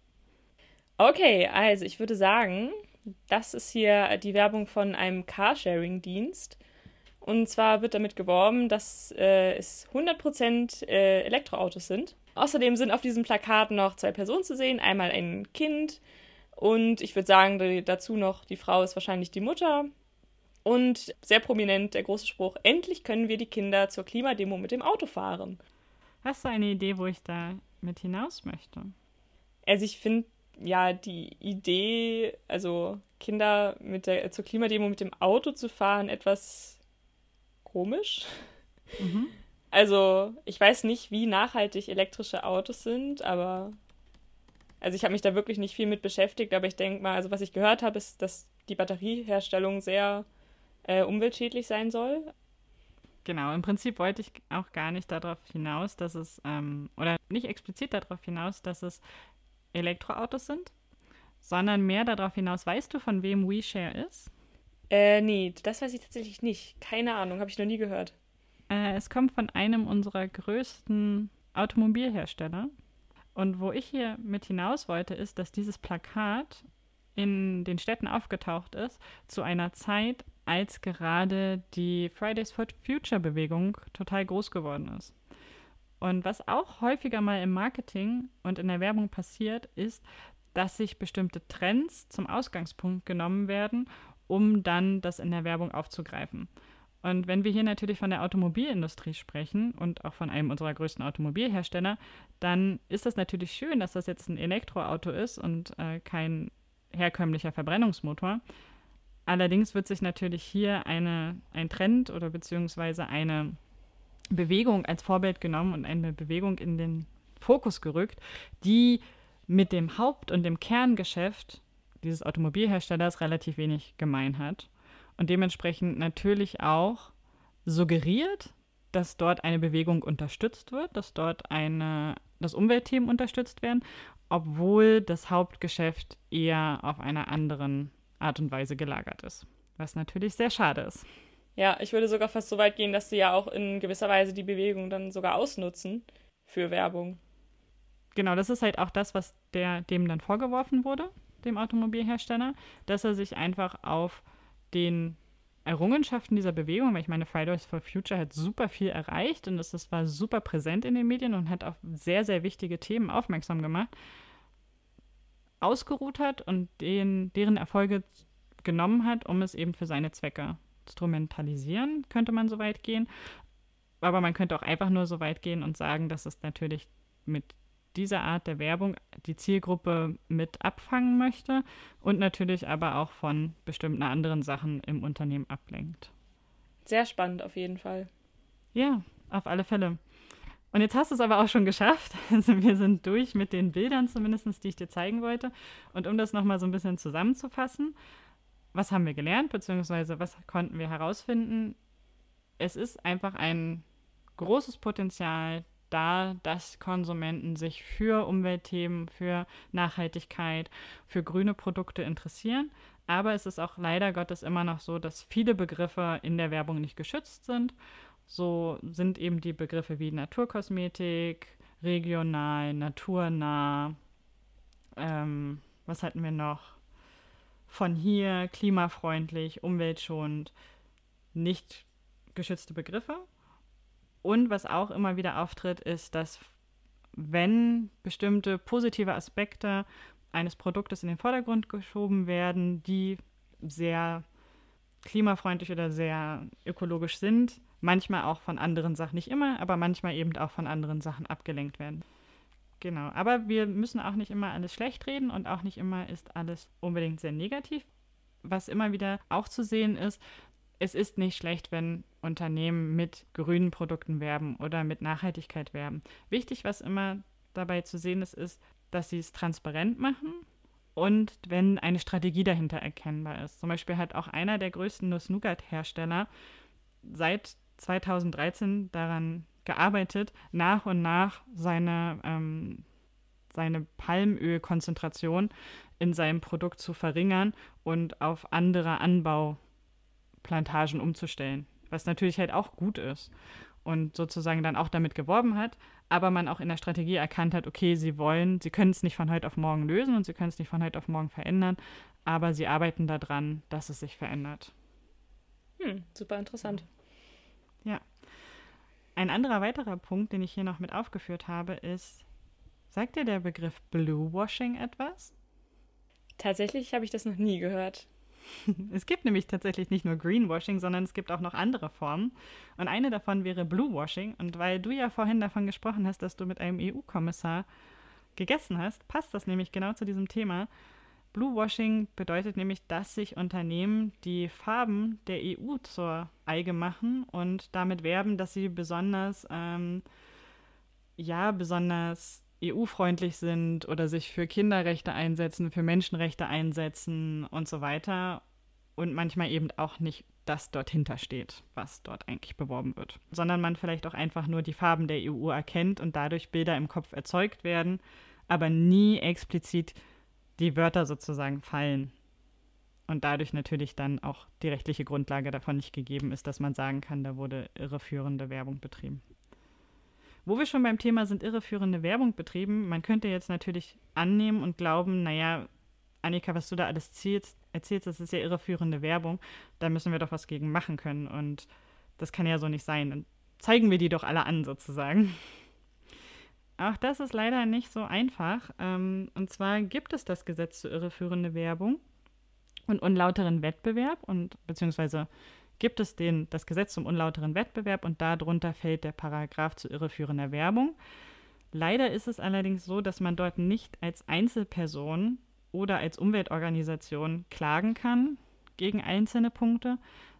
Speaker 1: Okay, also ich würde sagen, das ist hier die Werbung von einem Carsharing-Dienst. Und zwar wird damit geworben, dass äh, es 100% äh, Elektroautos sind. Außerdem sind auf diesem Plakat noch zwei Personen zu sehen. Einmal ein Kind und ich würde sagen, dazu noch die Frau ist wahrscheinlich die Mutter. Und sehr prominent der große Spruch, endlich können wir die Kinder zur Klimademo mit dem Auto fahren.
Speaker 2: Hast du eine Idee, wo ich da mit hinaus möchte?
Speaker 1: Also ich finde ja die Idee, also Kinder mit der, zur Klimademo mit dem Auto zu fahren, etwas komisch.
Speaker 2: Mhm.
Speaker 1: Also ich weiß nicht, wie nachhaltig elektrische Autos sind, aber also ich habe mich da wirklich nicht viel mit beschäftigt, aber ich denke mal, also was ich gehört habe, ist, dass die Batterieherstellung sehr äh, umweltschädlich sein soll.
Speaker 2: Genau, im Prinzip wollte ich auch gar nicht darauf hinaus, dass es, ähm, oder nicht explizit darauf hinaus, dass es Elektroautos sind, sondern mehr darauf hinaus, weißt du, von wem WeShare ist?
Speaker 1: Äh, nee, das weiß ich tatsächlich nicht. Keine Ahnung, habe ich noch nie gehört.
Speaker 2: Äh, es kommt von einem unserer größten Automobilhersteller. Und wo ich hier mit hinaus wollte, ist, dass dieses Plakat in den Städten aufgetaucht ist zu einer Zeit, als gerade die Fridays for Future Bewegung total groß geworden ist. Und was auch häufiger mal im Marketing und in der Werbung passiert, ist, dass sich bestimmte Trends zum Ausgangspunkt genommen werden, um dann das in der Werbung aufzugreifen. Und wenn wir hier natürlich von der Automobilindustrie sprechen und auch von einem unserer größten Automobilhersteller, dann ist das natürlich schön, dass das jetzt ein Elektroauto ist und äh, kein herkömmlicher Verbrennungsmotor. Allerdings wird sich natürlich hier eine, ein Trend oder beziehungsweise eine Bewegung als Vorbild genommen und eine Bewegung in den Fokus gerückt, die mit dem Haupt- und dem Kerngeschäft dieses Automobilherstellers relativ wenig gemein hat und dementsprechend natürlich auch suggeriert, dass dort eine Bewegung unterstützt wird, dass dort eine, dass Umweltthemen unterstützt werden obwohl das Hauptgeschäft eher auf einer anderen Art und Weise gelagert ist. Was natürlich sehr schade ist.
Speaker 1: Ja, ich würde sogar fast so weit gehen, dass sie ja auch in gewisser Weise die Bewegung dann sogar ausnutzen für Werbung.
Speaker 2: Genau, das ist halt auch das, was der, dem dann vorgeworfen wurde, dem Automobilhersteller, dass er sich einfach auf den Errungenschaften dieser Bewegung, weil ich meine, Fridays for Future hat super viel erreicht und das, das war super präsent in den Medien und hat auf sehr, sehr wichtige Themen aufmerksam gemacht, ausgeruht hat und den, deren Erfolge genommen hat, um es eben für seine Zwecke instrumentalisieren, könnte man so weit gehen. Aber man könnte auch einfach nur so weit gehen und sagen, dass es natürlich mit dieser Art der Werbung die Zielgruppe mit abfangen möchte und natürlich aber auch von bestimmten anderen Sachen im Unternehmen ablenkt.
Speaker 1: Sehr spannend auf jeden Fall.
Speaker 2: Ja, auf alle Fälle. Und jetzt hast du es aber auch schon geschafft. Also wir sind durch mit den Bildern zumindest, die ich dir zeigen wollte. Und um das nochmal so ein bisschen zusammenzufassen, was haben wir gelernt, beziehungsweise was konnten wir herausfinden? Es ist einfach ein großes Potenzial da, dass Konsumenten sich für Umweltthemen, für Nachhaltigkeit, für grüne Produkte interessieren. Aber es ist auch leider Gottes immer noch so, dass viele Begriffe in der Werbung nicht geschützt sind. So sind eben die Begriffe wie Naturkosmetik, regional, naturnah, ähm, was hatten wir noch? Von hier, klimafreundlich, umweltschonend, nicht geschützte Begriffe. Und was auch immer wieder auftritt, ist, dass wenn bestimmte positive Aspekte eines Produktes in den Vordergrund geschoben werden, die sehr klimafreundlich oder sehr ökologisch sind, manchmal auch von anderen Sachen, nicht immer, aber manchmal eben auch von anderen Sachen abgelenkt werden. Genau, aber wir müssen auch nicht immer alles schlecht reden und auch nicht immer ist alles unbedingt sehr negativ. Was immer wieder auch zu sehen ist, es ist nicht schlecht, wenn Unternehmen mit grünen Produkten werben oder mit Nachhaltigkeit werben. Wichtig, was immer dabei zu sehen ist, ist, dass sie es transparent machen und wenn eine Strategie dahinter erkennbar ist. Zum Beispiel hat auch einer der größten Nuss-Nougat-Hersteller seit 2013 daran gearbeitet, nach und nach seine, ähm, seine Palmölkonzentration in seinem Produkt zu verringern und auf andere Anbauplantagen umzustellen was natürlich halt auch gut ist und sozusagen dann auch damit geworben hat, aber man auch in der Strategie erkannt hat, okay, sie wollen, sie können es nicht von heute auf morgen lösen und sie können es nicht von heute auf morgen verändern, aber sie arbeiten daran, dass es sich verändert.
Speaker 1: Hm, super interessant.
Speaker 2: Ja. Ein anderer weiterer Punkt, den ich hier noch mit aufgeführt habe, ist, sagt dir der Begriff Blue Washing etwas?
Speaker 1: Tatsächlich habe ich das noch nie gehört.
Speaker 2: Es gibt nämlich tatsächlich nicht nur Greenwashing, sondern es gibt auch noch andere Formen. Und eine davon wäre Bluewashing. Und weil du ja vorhin davon gesprochen hast, dass du mit einem EU-Kommissar gegessen hast, passt das nämlich genau zu diesem Thema. Bluewashing bedeutet nämlich, dass sich Unternehmen die Farben der EU zur Eige machen und damit werben, dass sie besonders, ähm, ja, besonders EU-freundlich sind oder sich für Kinderrechte einsetzen, für Menschenrechte einsetzen und so weiter. Und manchmal eben auch nicht das dort hintersteht, was dort eigentlich beworben wird. Sondern man vielleicht auch einfach nur die Farben der EU erkennt und dadurch Bilder im Kopf erzeugt werden, aber nie explizit die Wörter sozusagen fallen. Und dadurch natürlich dann auch die rechtliche Grundlage davon nicht gegeben ist, dass man sagen kann, da wurde irreführende Werbung betrieben. Wo wir schon beim Thema sind irreführende Werbung betrieben, man könnte jetzt natürlich annehmen und glauben, naja, Annika, was du da alles erzählst, erzählst, das ist ja irreführende Werbung, da müssen wir doch was gegen machen können. Und das kann ja so nicht sein. Dann zeigen wir die doch alle an, sozusagen. Auch das ist leider nicht so einfach. Ähm, und zwar gibt es das Gesetz zur irreführende Werbung und unlauteren Wettbewerb und beziehungsweise gibt es den, das Gesetz zum unlauteren Wettbewerb und darunter fällt der Paragraph zu irreführender Werbung. Leider ist es allerdings so, dass man dort nicht als Einzelperson oder als Umweltorganisation klagen kann gegen einzelne Punkte,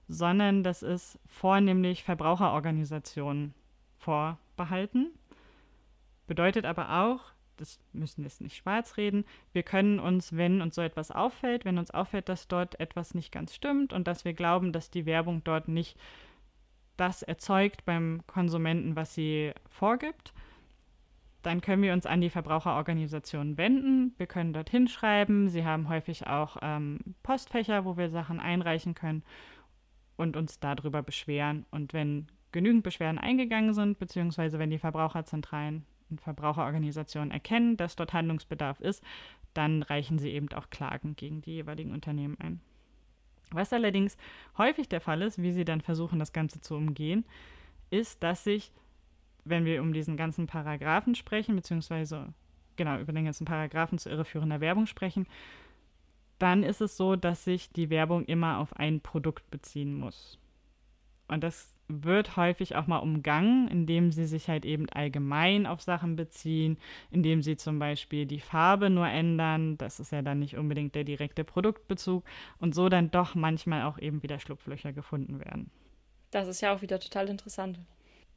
Speaker 2: sondern das ist vornehmlich Verbraucherorganisationen vorbehalten. Bedeutet aber auch, das müssen wir nicht schwarz reden. Wir können uns, wenn uns so etwas auffällt, wenn uns auffällt, dass dort etwas nicht ganz stimmt und dass wir glauben, dass die Werbung dort nicht das erzeugt beim Konsumenten, was sie vorgibt, dann können wir uns an die Verbraucherorganisationen wenden. Wir können dorthin schreiben. Sie haben häufig auch ähm, Postfächer, wo wir Sachen einreichen können und uns darüber beschweren. Und wenn genügend Beschwerden eingegangen sind, beziehungsweise wenn die Verbraucherzentralen und Verbraucherorganisationen erkennen, dass dort Handlungsbedarf ist, dann reichen sie eben auch Klagen gegen die jeweiligen Unternehmen ein. Was allerdings häufig der Fall ist, wie sie dann versuchen, das Ganze zu umgehen, ist, dass sich, wenn wir um diesen ganzen Paragraphen sprechen, beziehungsweise genau über den ganzen Paragraphen zu irreführender Werbung sprechen, dann ist es so, dass sich die Werbung immer auf ein Produkt beziehen muss. Und das wird häufig auch mal umgangen, indem sie sich halt eben allgemein auf Sachen beziehen, indem sie zum Beispiel die Farbe nur ändern. Das ist ja dann nicht unbedingt der direkte Produktbezug und so dann doch manchmal auch eben wieder Schlupflöcher gefunden werden.
Speaker 1: Das ist ja auch wieder total interessant.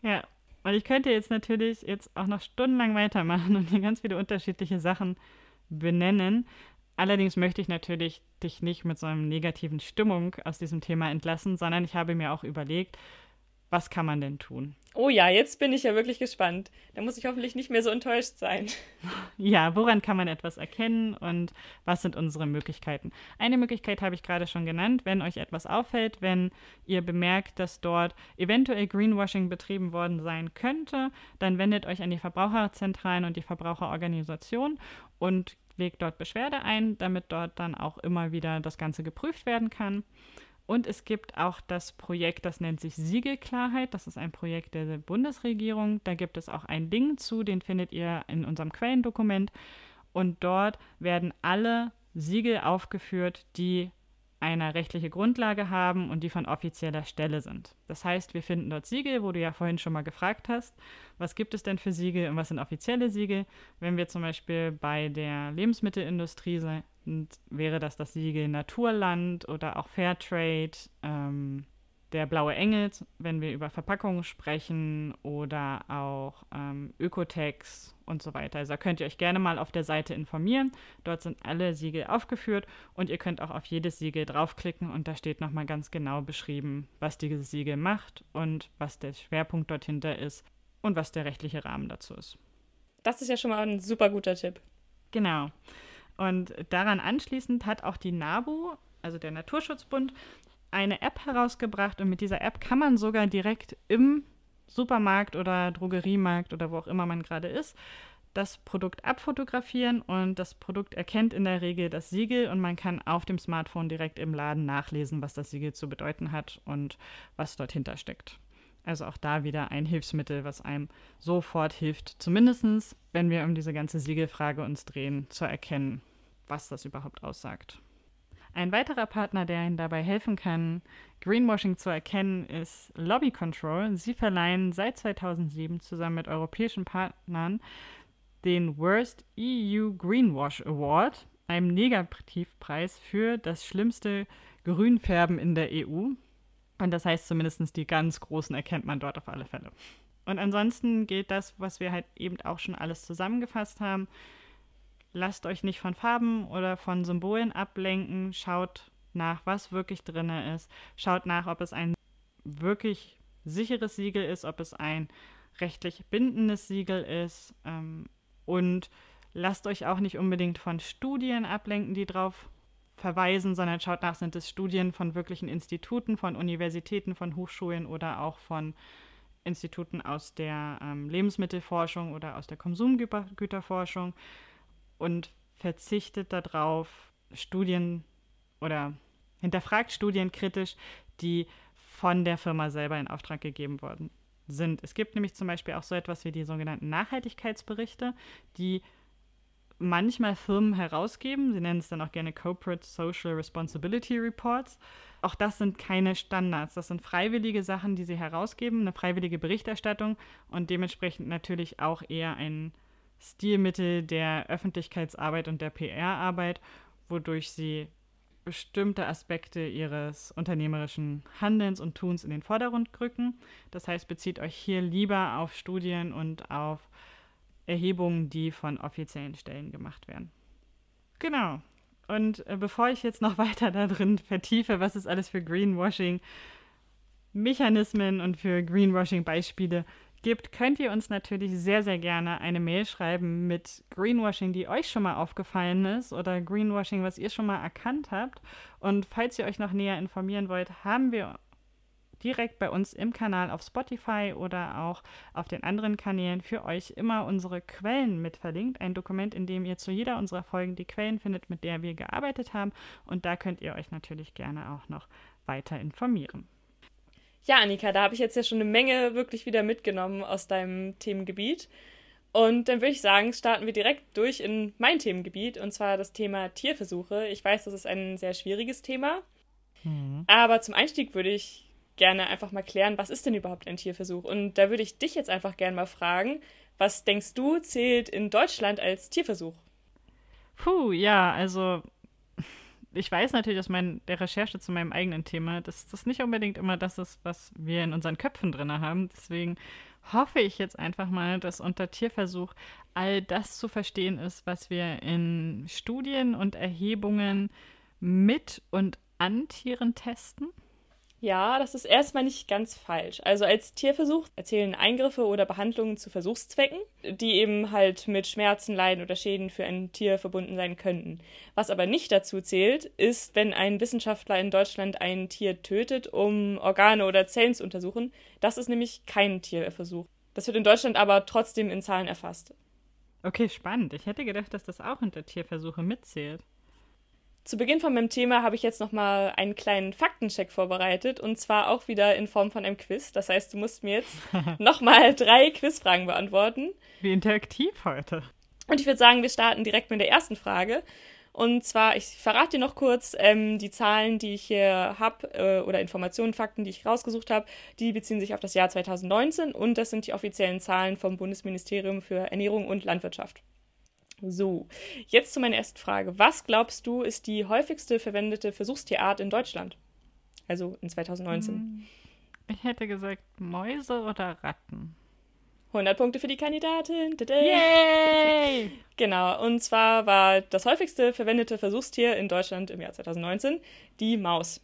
Speaker 2: Ja, und ich könnte jetzt natürlich jetzt auch noch stundenlang weitermachen und hier ganz viele unterschiedliche Sachen benennen. Allerdings möchte ich natürlich dich nicht mit so einer negativen Stimmung aus diesem Thema entlassen, sondern ich habe mir auch überlegt, was kann man denn tun?
Speaker 1: Oh ja, jetzt bin ich ja wirklich gespannt. Da muss ich hoffentlich nicht mehr so enttäuscht sein.
Speaker 2: Ja, woran kann man etwas erkennen und was sind unsere Möglichkeiten? Eine Möglichkeit habe ich gerade schon genannt. Wenn euch etwas auffällt, wenn ihr bemerkt, dass dort eventuell Greenwashing betrieben worden sein könnte, dann wendet euch an die Verbraucherzentralen und die Verbraucherorganisation und legt dort Beschwerde ein, damit dort dann auch immer wieder das Ganze geprüft werden kann. Und es gibt auch das Projekt, das nennt sich Siegelklarheit. Das ist ein Projekt der Bundesregierung. Da gibt es auch ein Ding zu, den findet ihr in unserem Quellendokument. Und dort werden alle Siegel aufgeführt, die eine rechtliche Grundlage haben und die von offizieller Stelle sind. Das heißt, wir finden dort Siegel, wo du ja vorhin schon mal gefragt hast, was gibt es denn für Siegel und was sind offizielle Siegel. Wenn wir zum Beispiel bei der Lebensmittelindustrie und wäre das das Siegel Naturland oder auch Fairtrade, ähm, der blaue Engel, wenn wir über Verpackungen sprechen oder auch ähm, Ökotex und so weiter. Also da könnt ihr euch gerne mal auf der Seite informieren. Dort sind alle Siegel aufgeführt und ihr könnt auch auf jedes Siegel draufklicken und da steht nochmal ganz genau beschrieben, was dieses Siegel macht und was der Schwerpunkt dort hinter ist und was der rechtliche Rahmen dazu ist.
Speaker 1: Das ist ja schon mal ein super guter Tipp.
Speaker 2: Genau. Und daran anschließend hat auch die NABU, also der Naturschutzbund, eine App herausgebracht und mit dieser App kann man sogar direkt im Supermarkt oder Drogeriemarkt oder wo auch immer man gerade ist, das Produkt abfotografieren und das Produkt erkennt in der Regel das Siegel und man kann auf dem Smartphone direkt im Laden nachlesen, was das Siegel zu bedeuten hat und was dort hintersteckt. Also auch da wieder ein Hilfsmittel, was einem sofort hilft, zumindest wenn wir um diese ganze Siegelfrage uns drehen, zu erkennen, was das überhaupt aussagt. Ein weiterer Partner, der Ihnen dabei helfen kann, Greenwashing zu erkennen, ist Lobby Control. Sie verleihen seit 2007 zusammen mit europäischen Partnern den Worst EU Greenwash Award, einem Negativpreis für das schlimmste Grünfärben in der EU. Und das heißt zumindest die ganz großen erkennt man dort auf alle Fälle. Und ansonsten gilt das, was wir halt eben auch schon alles zusammengefasst haben. Lasst euch nicht von Farben oder von Symbolen ablenken. Schaut nach, was wirklich drin ist. Schaut nach, ob es ein wirklich sicheres Siegel ist, ob es ein rechtlich bindendes Siegel ist. Ähm, und lasst euch auch nicht unbedingt von Studien ablenken, die darauf verweisen, sondern schaut nach, sind es Studien von wirklichen Instituten, von Universitäten, von Hochschulen oder auch von Instituten aus der ähm, Lebensmittelforschung oder aus der Konsumgüterforschung und verzichtet darauf, Studien oder hinterfragt Studien kritisch, die von der Firma selber in Auftrag gegeben worden sind. Es gibt nämlich zum Beispiel auch so etwas wie die sogenannten Nachhaltigkeitsberichte, die manchmal Firmen herausgeben. Sie nennen es dann auch gerne Corporate Social Responsibility Reports. Auch das sind keine Standards. Das sind freiwillige Sachen, die sie herausgeben, eine freiwillige Berichterstattung und dementsprechend natürlich auch eher ein Stilmittel der Öffentlichkeitsarbeit und der PR-Arbeit, wodurch sie bestimmte Aspekte ihres unternehmerischen Handelns und Tuns in den Vordergrund rücken. Das heißt, bezieht euch hier lieber auf Studien und auf Erhebungen, die von offiziellen Stellen gemacht werden. Genau. Und äh, bevor ich jetzt noch weiter darin vertiefe, was es alles für Greenwashing Mechanismen und für Greenwashing Beispiele gibt, könnt ihr uns natürlich sehr, sehr gerne eine Mail schreiben mit Greenwashing, die euch schon mal aufgefallen ist oder Greenwashing, was ihr schon mal erkannt habt. Und falls ihr euch noch näher informieren wollt, haben wir direkt bei uns im Kanal auf Spotify oder auch auf den anderen Kanälen für euch immer unsere Quellen mit verlinkt. Ein Dokument, in dem ihr zu jeder unserer Folgen die Quellen findet, mit der wir gearbeitet haben. Und da könnt ihr euch natürlich gerne auch noch weiter informieren.
Speaker 1: Ja, Annika, da habe ich jetzt ja schon eine Menge wirklich wieder mitgenommen aus deinem Themengebiet. Und dann würde ich sagen, starten wir direkt durch in mein Themengebiet, und zwar das Thema Tierversuche. Ich weiß, das ist ein sehr schwieriges Thema. Mhm. Aber zum Einstieg würde ich gerne einfach mal klären, was ist denn überhaupt ein Tierversuch? Und da würde ich dich jetzt einfach gerne mal fragen, was denkst du, zählt in Deutschland als Tierversuch?
Speaker 2: Puh, ja, also ich weiß natürlich aus mein, der Recherche zu meinem eigenen Thema, dass das nicht unbedingt immer das ist, was wir in unseren Köpfen drin haben. Deswegen hoffe ich jetzt einfach mal, dass unter Tierversuch all das zu verstehen ist, was wir in Studien und Erhebungen mit und an Tieren testen.
Speaker 1: Ja, das ist erstmal nicht ganz falsch. Also als Tierversuch erzählen Eingriffe oder Behandlungen zu Versuchszwecken, die eben halt mit Schmerzen, Leiden oder Schäden für ein Tier verbunden sein könnten. Was aber nicht dazu zählt, ist, wenn ein Wissenschaftler in Deutschland ein Tier tötet, um Organe oder Zellen zu untersuchen. Das ist nämlich kein Tierversuch. Das wird in Deutschland aber trotzdem in Zahlen erfasst.
Speaker 2: Okay, spannend. Ich hätte gedacht, dass das auch unter Tierversuche mitzählt.
Speaker 1: Zu Beginn von meinem Thema habe ich jetzt nochmal einen kleinen Faktencheck vorbereitet und zwar auch wieder in Form von einem Quiz. Das heißt, du musst mir jetzt nochmal drei Quizfragen beantworten.
Speaker 2: Wie interaktiv heute.
Speaker 1: Und ich würde sagen, wir starten direkt mit der ersten Frage. Und zwar, ich verrate dir noch kurz, ähm, die Zahlen, die ich hier habe, äh, oder Informationen, Fakten, die ich rausgesucht habe, die beziehen sich auf das Jahr 2019 und das sind die offiziellen Zahlen vom Bundesministerium für Ernährung und Landwirtschaft. So, jetzt zu meiner ersten Frage. Was glaubst du, ist die häufigste verwendete Versuchstierart in Deutschland? Also in 2019. Hm,
Speaker 2: ich hätte gesagt Mäuse oder Ratten.
Speaker 1: 100 Punkte für die Kandidatin. Yay! Genau, und zwar war das häufigste verwendete Versuchstier in Deutschland im Jahr 2019 die Maus.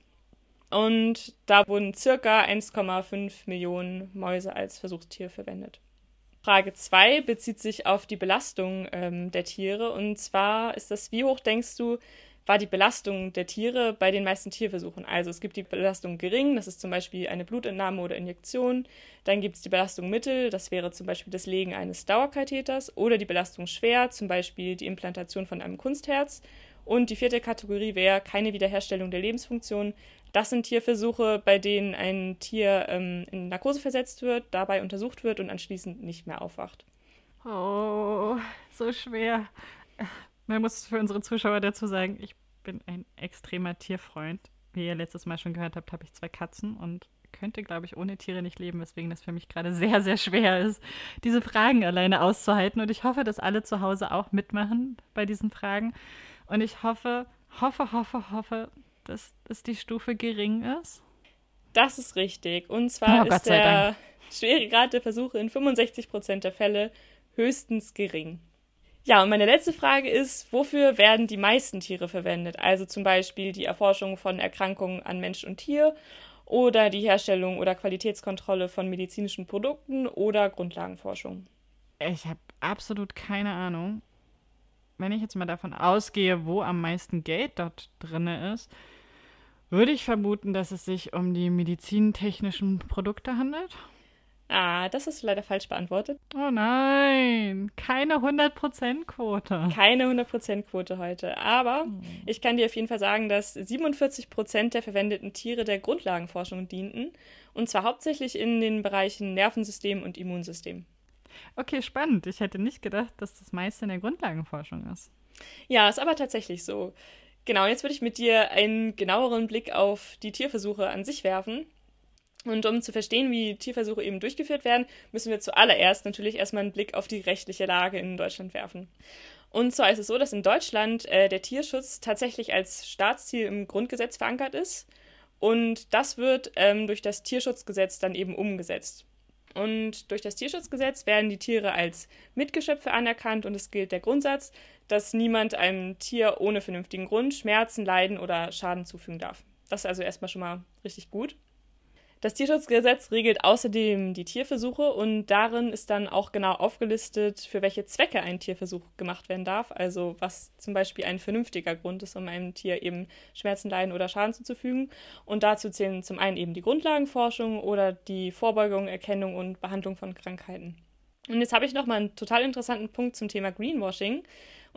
Speaker 1: Und da wurden circa 1,5 Millionen Mäuse als Versuchstier verwendet. Frage 2 bezieht sich auf die Belastung ähm, der Tiere. Und zwar ist das, wie hoch denkst du, war die Belastung der Tiere bei den meisten Tierversuchen? Also es gibt die Belastung gering, das ist zum Beispiel eine Blutentnahme oder Injektion. Dann gibt es die Belastung mittel, das wäre zum Beispiel das Legen eines Dauerkatheters. Oder die Belastung schwer, zum Beispiel die Implantation von einem Kunstherz. Und die vierte Kategorie wäre keine Wiederherstellung der Lebensfunktion. Das sind Tierversuche, bei denen ein Tier ähm, in Narkose versetzt wird, dabei untersucht wird und anschließend nicht mehr aufwacht.
Speaker 2: Oh, so schwer. Man muss für unsere Zuschauer dazu sagen, ich bin ein extremer Tierfreund. Wie ihr letztes Mal schon gehört habt, habe ich zwei Katzen und könnte, glaube ich, ohne Tiere nicht leben, weswegen das für mich gerade sehr, sehr schwer ist, diese Fragen alleine auszuhalten. Und ich hoffe, dass alle zu Hause auch mitmachen bei diesen Fragen. Und ich hoffe, hoffe, hoffe, hoffe, dass, dass die Stufe gering ist?
Speaker 1: Das ist richtig. Und zwar oh, ist der Schweregrad der Versuche in 65 Prozent der Fälle höchstens gering. Ja, und meine letzte Frage ist, wofür werden die meisten Tiere verwendet? Also zum Beispiel die Erforschung von Erkrankungen an Mensch und Tier oder die Herstellung oder Qualitätskontrolle von medizinischen Produkten oder Grundlagenforschung.
Speaker 2: Ich habe absolut keine Ahnung. Wenn ich jetzt mal davon ausgehe, wo am meisten Geld dort drin ist, würde ich vermuten, dass es sich um die medizintechnischen Produkte handelt.
Speaker 1: Ah, das ist leider falsch beantwortet.
Speaker 2: Oh nein, keine 100%-Quote.
Speaker 1: Keine 100%-Quote heute. Aber hm. ich kann dir auf jeden Fall sagen, dass 47% der verwendeten Tiere der Grundlagenforschung dienten. Und zwar hauptsächlich in den Bereichen Nervensystem und Immunsystem.
Speaker 2: Okay, spannend. Ich hätte nicht gedacht, dass das meiste in der Grundlagenforschung ist.
Speaker 1: Ja, ist aber tatsächlich so. Genau, jetzt würde ich mit dir einen genaueren Blick auf die Tierversuche an sich werfen. Und um zu verstehen, wie Tierversuche eben durchgeführt werden, müssen wir zuallererst natürlich erstmal einen Blick auf die rechtliche Lage in Deutschland werfen. Und zwar ist es so, dass in Deutschland äh, der Tierschutz tatsächlich als Staatsziel im Grundgesetz verankert ist. Und das wird ähm, durch das Tierschutzgesetz dann eben umgesetzt. Und durch das Tierschutzgesetz werden die Tiere als Mitgeschöpfe anerkannt und es gilt der Grundsatz, dass niemand einem Tier ohne vernünftigen Grund Schmerzen, Leiden oder Schaden zufügen darf. Das ist also erstmal schon mal richtig gut. Das Tierschutzgesetz regelt außerdem die Tierversuche und darin ist dann auch genau aufgelistet, für welche Zwecke ein Tierversuch gemacht werden darf. Also was zum Beispiel ein vernünftiger Grund ist, um einem Tier eben Schmerzen, Leiden oder Schaden zuzufügen. Und dazu zählen zum einen eben die Grundlagenforschung oder die Vorbeugung, Erkennung und Behandlung von Krankheiten. Und jetzt habe ich noch mal einen total interessanten Punkt zum Thema Greenwashing.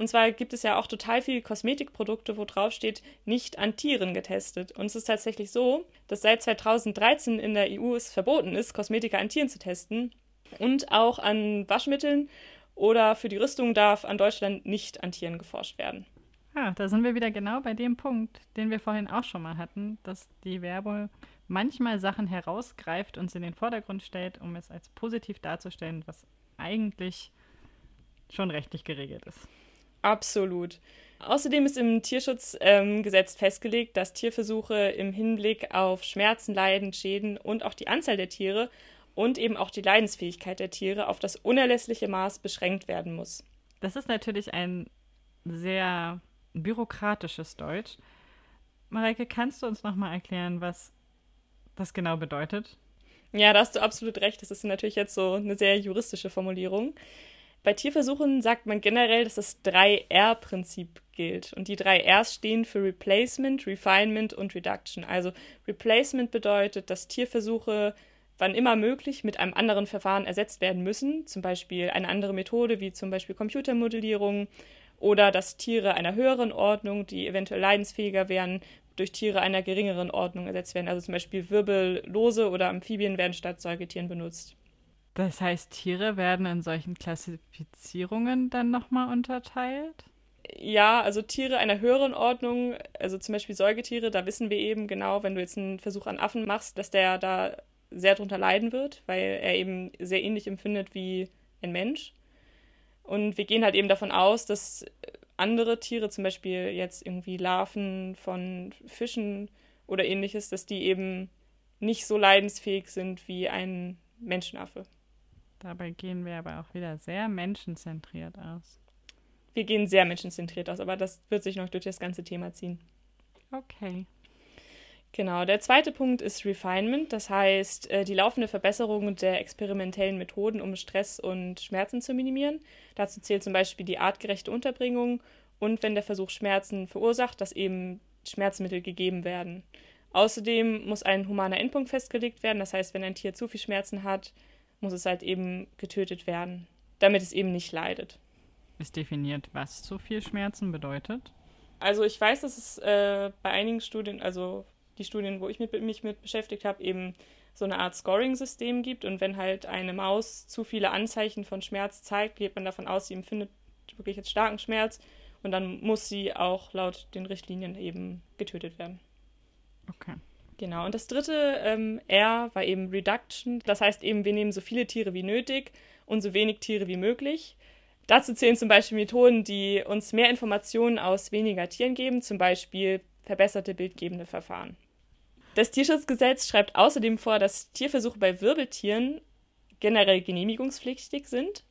Speaker 1: Und zwar gibt es ja auch total viele Kosmetikprodukte, wo drauf steht, nicht an Tieren getestet. Und es ist tatsächlich so, dass seit 2013 in der EU es verboten ist, Kosmetika an Tieren zu testen. Und auch an Waschmitteln oder für die Rüstung darf an Deutschland nicht an Tieren geforscht werden.
Speaker 2: Ah, da sind wir wieder genau bei dem Punkt, den wir vorhin auch schon mal hatten, dass die Werbung manchmal Sachen herausgreift und sie in den Vordergrund stellt, um es als positiv darzustellen, was eigentlich schon rechtlich geregelt ist.
Speaker 1: Absolut. Außerdem ist im Tierschutzgesetz ähm, festgelegt, dass Tierversuche im Hinblick auf Schmerzen, Leiden, Schäden und auch die Anzahl der Tiere und eben auch die Leidensfähigkeit der Tiere auf das unerlässliche Maß beschränkt werden muss.
Speaker 2: Das ist natürlich ein sehr bürokratisches Deutsch. Mareike, kannst du uns nochmal erklären, was das genau bedeutet?
Speaker 1: Ja, da hast du absolut recht. Das ist natürlich jetzt so eine sehr juristische Formulierung. Bei Tierversuchen sagt man generell, dass das 3R-Prinzip gilt. Und die drei Rs stehen für Replacement, Refinement und Reduction. Also Replacement bedeutet, dass Tierversuche wann immer möglich mit einem anderen Verfahren ersetzt werden müssen, zum Beispiel eine andere Methode wie zum Beispiel Computermodellierung oder dass Tiere einer höheren Ordnung, die eventuell leidensfähiger wären, durch Tiere einer geringeren Ordnung ersetzt werden. Also zum Beispiel Wirbellose oder Amphibien werden statt Säugetieren benutzt.
Speaker 2: Das heißt, Tiere werden in solchen Klassifizierungen dann nochmal unterteilt?
Speaker 1: Ja, also Tiere einer höheren Ordnung, also zum Beispiel Säugetiere, da wissen wir eben genau, wenn du jetzt einen Versuch an Affen machst, dass der da sehr drunter leiden wird, weil er eben sehr ähnlich empfindet wie ein Mensch. Und wir gehen halt eben davon aus, dass andere Tiere, zum Beispiel jetzt irgendwie Larven von Fischen oder ähnliches, dass die eben nicht so leidensfähig sind wie ein Menschenaffe.
Speaker 2: Dabei gehen wir aber auch wieder sehr menschenzentriert aus.
Speaker 1: Wir gehen sehr menschenzentriert aus, aber das wird sich noch durch das ganze Thema ziehen.
Speaker 2: Okay.
Speaker 1: Genau, der zweite Punkt ist Refinement, das heißt äh, die laufende Verbesserung der experimentellen Methoden, um Stress und Schmerzen zu minimieren. Dazu zählt zum Beispiel die artgerechte Unterbringung und wenn der Versuch Schmerzen verursacht, dass eben Schmerzmittel gegeben werden. Außerdem muss ein humaner Endpunkt festgelegt werden, das heißt, wenn ein Tier zu viel Schmerzen hat, muss es halt eben getötet werden, damit es eben nicht leidet.
Speaker 2: Ist definiert, was zu viel Schmerzen bedeutet?
Speaker 1: Also ich weiß, dass es äh, bei einigen Studien, also die Studien, wo ich mit, mich mit beschäftigt habe, eben so eine Art Scoring-System gibt. Und wenn halt eine Maus zu viele Anzeichen von Schmerz zeigt, geht man davon aus, sie empfindet wirklich jetzt starken Schmerz. Und dann muss sie auch laut den Richtlinien eben getötet werden.
Speaker 2: Okay.
Speaker 1: Genau, und das dritte ähm, R war eben Reduction. Das heißt eben, wir nehmen so viele Tiere wie nötig und so wenig Tiere wie möglich. Dazu zählen zum Beispiel Methoden, die uns mehr Informationen aus weniger Tieren geben, zum Beispiel verbesserte bildgebende Verfahren. Das Tierschutzgesetz schreibt außerdem vor, dass Tierversuche bei Wirbeltieren generell genehmigungspflichtig sind.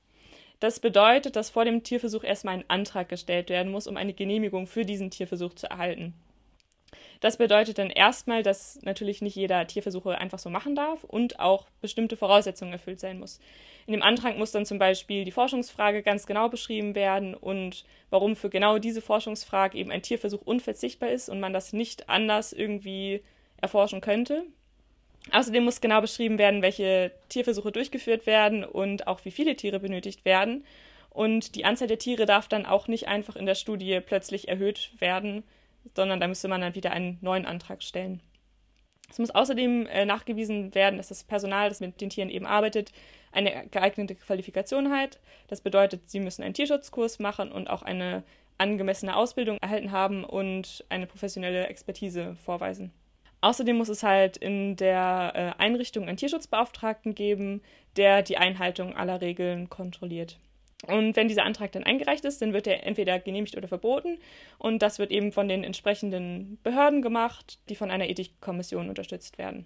Speaker 1: Das bedeutet, dass vor dem Tierversuch erstmal ein Antrag gestellt werden muss, um eine Genehmigung für diesen Tierversuch zu erhalten. Das bedeutet dann erstmal, dass natürlich nicht jeder Tierversuche einfach so machen darf und auch bestimmte Voraussetzungen erfüllt sein muss. In dem Antrag muss dann zum Beispiel die Forschungsfrage ganz genau beschrieben werden und warum für genau diese Forschungsfrage eben ein Tierversuch unverzichtbar ist und man das nicht anders irgendwie erforschen könnte. Außerdem muss genau beschrieben werden, welche Tierversuche durchgeführt werden und auch wie viele Tiere benötigt werden. Und die Anzahl der Tiere darf dann auch nicht einfach in der Studie plötzlich erhöht werden, sondern da müsste man dann wieder einen neuen Antrag stellen. Es muss außerdem äh, nachgewiesen werden, dass das Personal, das mit den Tieren eben arbeitet, eine geeignete Qualifikation hat. Das bedeutet, sie müssen einen Tierschutzkurs machen und auch eine angemessene Ausbildung erhalten haben und eine professionelle Expertise vorweisen. Außerdem muss es halt in der äh, Einrichtung einen Tierschutzbeauftragten geben, der die Einhaltung aller Regeln kontrolliert. Und wenn dieser Antrag dann eingereicht ist, dann wird er entweder genehmigt oder verboten. Und das wird eben von den entsprechenden Behörden gemacht, die von einer Ethikkommission unterstützt werden.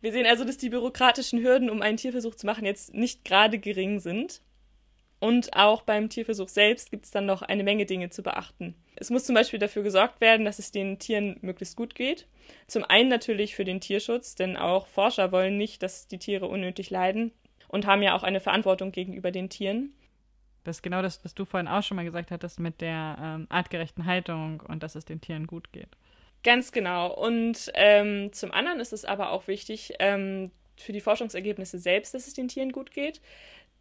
Speaker 1: Wir sehen also, dass die bürokratischen Hürden, um einen Tierversuch zu machen, jetzt nicht gerade gering sind. Und auch beim Tierversuch selbst gibt es dann noch eine Menge Dinge zu beachten. Es muss zum Beispiel dafür gesorgt werden, dass es den Tieren möglichst gut geht. Zum einen natürlich für den Tierschutz, denn auch Forscher wollen nicht, dass die Tiere unnötig leiden und haben ja auch eine Verantwortung gegenüber den Tieren.
Speaker 2: Das ist genau das, was du vorhin auch schon mal gesagt hattest mit der ähm, artgerechten Haltung und dass es den Tieren gut geht.
Speaker 1: Ganz genau. Und ähm, zum anderen ist es aber auch wichtig ähm, für die Forschungsergebnisse selbst, dass es den Tieren gut geht.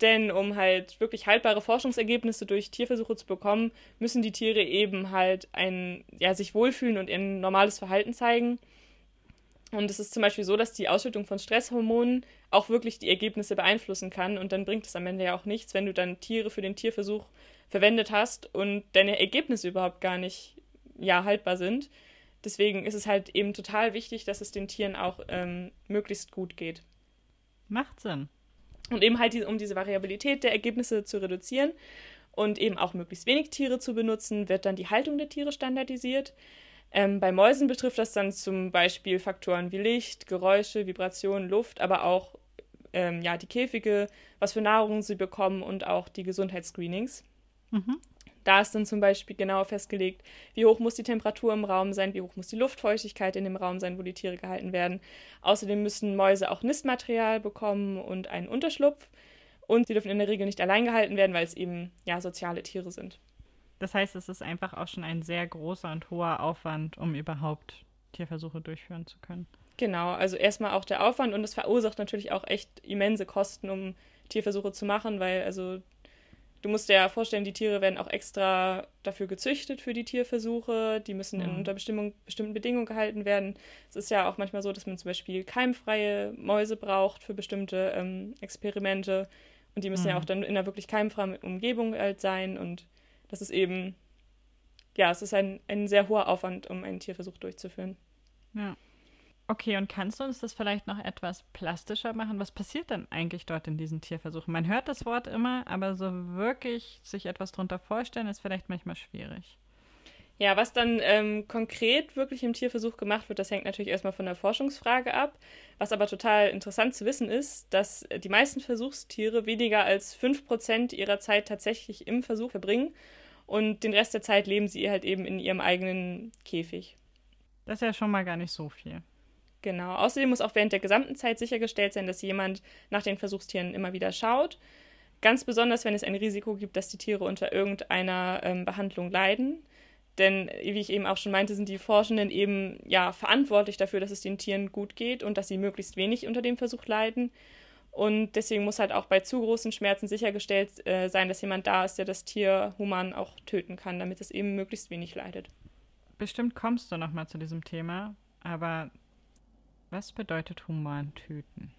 Speaker 1: Denn um halt wirklich haltbare Forschungsergebnisse durch Tierversuche zu bekommen, müssen die Tiere eben halt ein, ja, sich wohlfühlen und ihr normales Verhalten zeigen. Und es ist zum Beispiel so, dass die Ausschüttung von Stresshormonen auch wirklich die Ergebnisse beeinflussen kann. Und dann bringt es am Ende ja auch nichts, wenn du dann Tiere für den Tierversuch verwendet hast und deine Ergebnisse überhaupt gar nicht ja, haltbar sind. Deswegen ist es halt eben total wichtig, dass es den Tieren auch ähm, möglichst gut geht.
Speaker 2: Macht Sinn.
Speaker 1: Und eben halt, um diese Variabilität der Ergebnisse zu reduzieren und eben auch möglichst wenig Tiere zu benutzen, wird dann die Haltung der Tiere standardisiert. Ähm, bei Mäusen betrifft das dann zum Beispiel Faktoren wie Licht, Geräusche, Vibrationen, Luft, aber auch ähm, ja, die Käfige, was für Nahrung sie bekommen und auch die Gesundheitsscreenings. Mhm. Da ist dann zum Beispiel genau festgelegt, wie hoch muss die Temperatur im Raum sein, wie hoch muss die Luftfeuchtigkeit in dem Raum sein, wo die Tiere gehalten werden. Außerdem müssen Mäuse auch Nistmaterial bekommen und einen Unterschlupf. Und sie dürfen in der Regel nicht allein gehalten werden, weil es eben ja soziale Tiere sind.
Speaker 2: Das heißt, es ist einfach auch schon ein sehr großer und hoher Aufwand, um überhaupt Tierversuche durchführen zu können.
Speaker 1: Genau, also erstmal auch der Aufwand und es verursacht natürlich auch echt immense Kosten, um Tierversuche zu machen, weil also Du musst dir ja vorstellen, die Tiere werden auch extra dafür gezüchtet für die Tierversuche. Die müssen mhm. in unter bestimmten Bedingungen gehalten werden. Es ist ja auch manchmal so, dass man zum Beispiel keimfreie Mäuse braucht für bestimmte ähm, Experimente. Und die müssen mhm. ja auch dann in einer wirklich keimfreien Umgebung halt sein. Und das ist eben, ja, es ist ein, ein sehr hoher Aufwand, um einen Tierversuch durchzuführen.
Speaker 2: Ja. Okay, und kannst du uns das vielleicht noch etwas plastischer machen? Was passiert dann eigentlich dort in diesen Tierversuchen? Man hört das Wort immer, aber so wirklich sich etwas darunter vorstellen, ist vielleicht manchmal schwierig.
Speaker 1: Ja, was dann ähm, konkret wirklich im Tierversuch gemacht wird, das hängt natürlich erstmal von der Forschungsfrage ab. Was aber total interessant zu wissen ist, dass die meisten Versuchstiere weniger als 5% ihrer Zeit tatsächlich im Versuch verbringen und den Rest der Zeit leben sie halt eben in ihrem eigenen Käfig.
Speaker 2: Das ist ja schon mal gar nicht so viel.
Speaker 1: Genau. Außerdem muss auch während der gesamten Zeit sichergestellt sein, dass jemand nach den Versuchstieren immer wieder schaut. Ganz besonders, wenn es ein Risiko gibt, dass die Tiere unter irgendeiner ähm, Behandlung leiden. Denn, wie ich eben auch schon meinte, sind die Forschenden eben ja verantwortlich dafür, dass es den Tieren gut geht und dass sie möglichst wenig unter dem Versuch leiden. Und deswegen muss halt auch bei zu großen Schmerzen sichergestellt äh, sein, dass jemand da ist, der das Tier human auch töten kann, damit es eben möglichst wenig leidet.
Speaker 2: Bestimmt kommst du nochmal zu diesem Thema, aber was bedeutet human töten?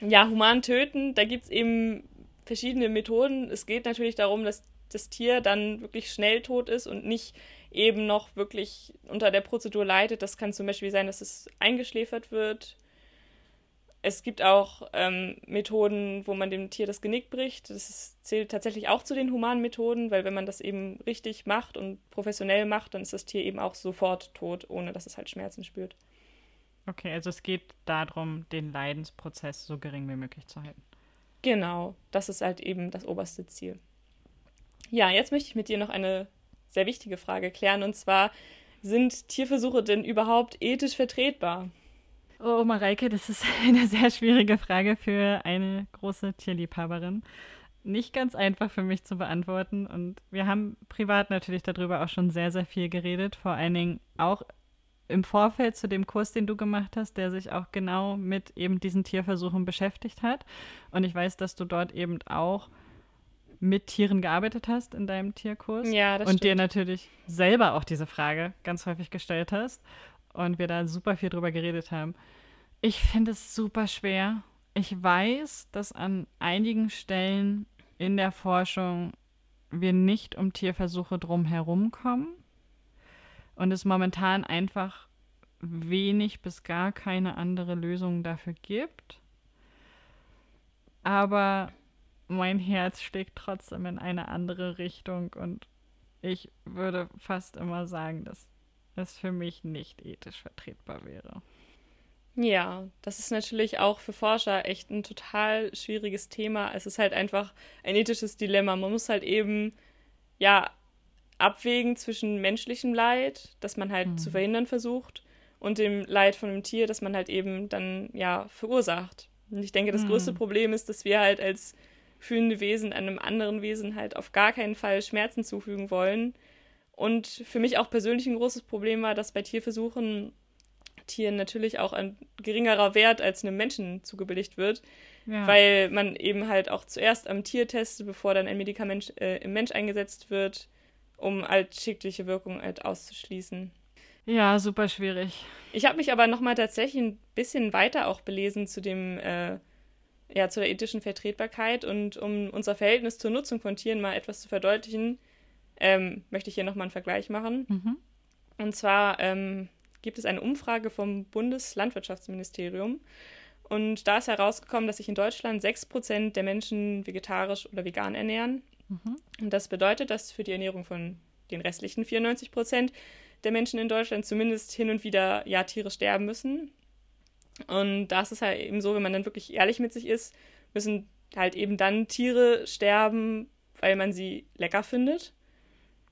Speaker 1: Ja, human töten, da gibt es eben verschiedene Methoden. Es geht natürlich darum, dass das Tier dann wirklich schnell tot ist und nicht eben noch wirklich unter der Prozedur leidet. Das kann zum Beispiel sein, dass es eingeschläfert wird. Es gibt auch ähm, Methoden, wo man dem Tier das Genick bricht. Das ist, zählt tatsächlich auch zu den humanen Methoden, weil wenn man das eben richtig macht und professionell macht, dann ist das Tier eben auch sofort tot, ohne dass es halt Schmerzen spürt.
Speaker 2: Okay, also es geht darum, den Leidensprozess so gering wie möglich zu halten.
Speaker 1: Genau, das ist halt eben das oberste Ziel. Ja, jetzt möchte ich mit dir noch eine sehr wichtige Frage klären, und zwar, sind Tierversuche denn überhaupt ethisch vertretbar?
Speaker 2: Oh, Mareike, das ist eine sehr schwierige Frage für eine große Tierliebhaberin. Nicht ganz einfach für mich zu beantworten. Und wir haben privat natürlich darüber auch schon sehr, sehr viel geredet. Vor allen Dingen auch im Vorfeld zu dem Kurs, den du gemacht hast, der sich auch genau mit eben diesen Tierversuchen beschäftigt hat. Und ich weiß, dass du dort eben auch mit Tieren gearbeitet hast in deinem Tierkurs.
Speaker 1: Ja, das
Speaker 2: Und
Speaker 1: stimmt.
Speaker 2: dir natürlich selber auch diese Frage ganz häufig gestellt hast. Und wir da super viel drüber geredet haben. Ich finde es super schwer. Ich weiß, dass an einigen Stellen in der Forschung wir nicht um Tierversuche drum herum kommen und es momentan einfach wenig bis gar keine andere Lösung dafür gibt. Aber mein Herz schlägt trotzdem in eine andere Richtung und ich würde fast immer sagen, dass es für mich nicht ethisch vertretbar wäre.
Speaker 1: Ja, das ist natürlich auch für Forscher echt ein total schwieriges Thema. Es ist halt einfach ein ethisches Dilemma. Man muss halt eben, ja, abwägen zwischen menschlichem Leid, das man halt mhm. zu verhindern versucht, und dem Leid von einem Tier, das man halt eben dann, ja, verursacht. Und ich denke, das mhm. größte Problem ist, dass wir halt als fühlende Wesen einem anderen Wesen halt auf gar keinen Fall Schmerzen zufügen wollen. Und für mich auch persönlich ein großes Problem war, dass bei Tierversuchen Tieren natürlich auch ein geringerer Wert als einem Menschen zugebilligt wird, ja. weil man eben halt auch zuerst am Tier testet, bevor dann ein Medikament äh, im Mensch eingesetzt wird, um halt schädliche Wirkungen halt auszuschließen.
Speaker 2: Ja, super schwierig.
Speaker 1: Ich habe mich aber nochmal tatsächlich ein bisschen weiter auch belesen zu dem, äh, ja, zu der ethischen Vertretbarkeit und um unser Verhältnis zur Nutzung von Tieren mal etwas zu verdeutlichen, ähm, möchte ich hier nochmal einen Vergleich machen. Mhm. Und zwar ähm, gibt es eine Umfrage vom Bundeslandwirtschaftsministerium. Und da ist herausgekommen, dass sich in Deutschland 6% der Menschen vegetarisch oder vegan ernähren. Mhm. Und das bedeutet, dass für die Ernährung von den restlichen 94% der Menschen in Deutschland zumindest hin und wieder ja Tiere sterben müssen. Und das ist halt eben so, wenn man dann wirklich ehrlich mit sich ist, müssen halt eben dann Tiere sterben, weil man sie lecker findet.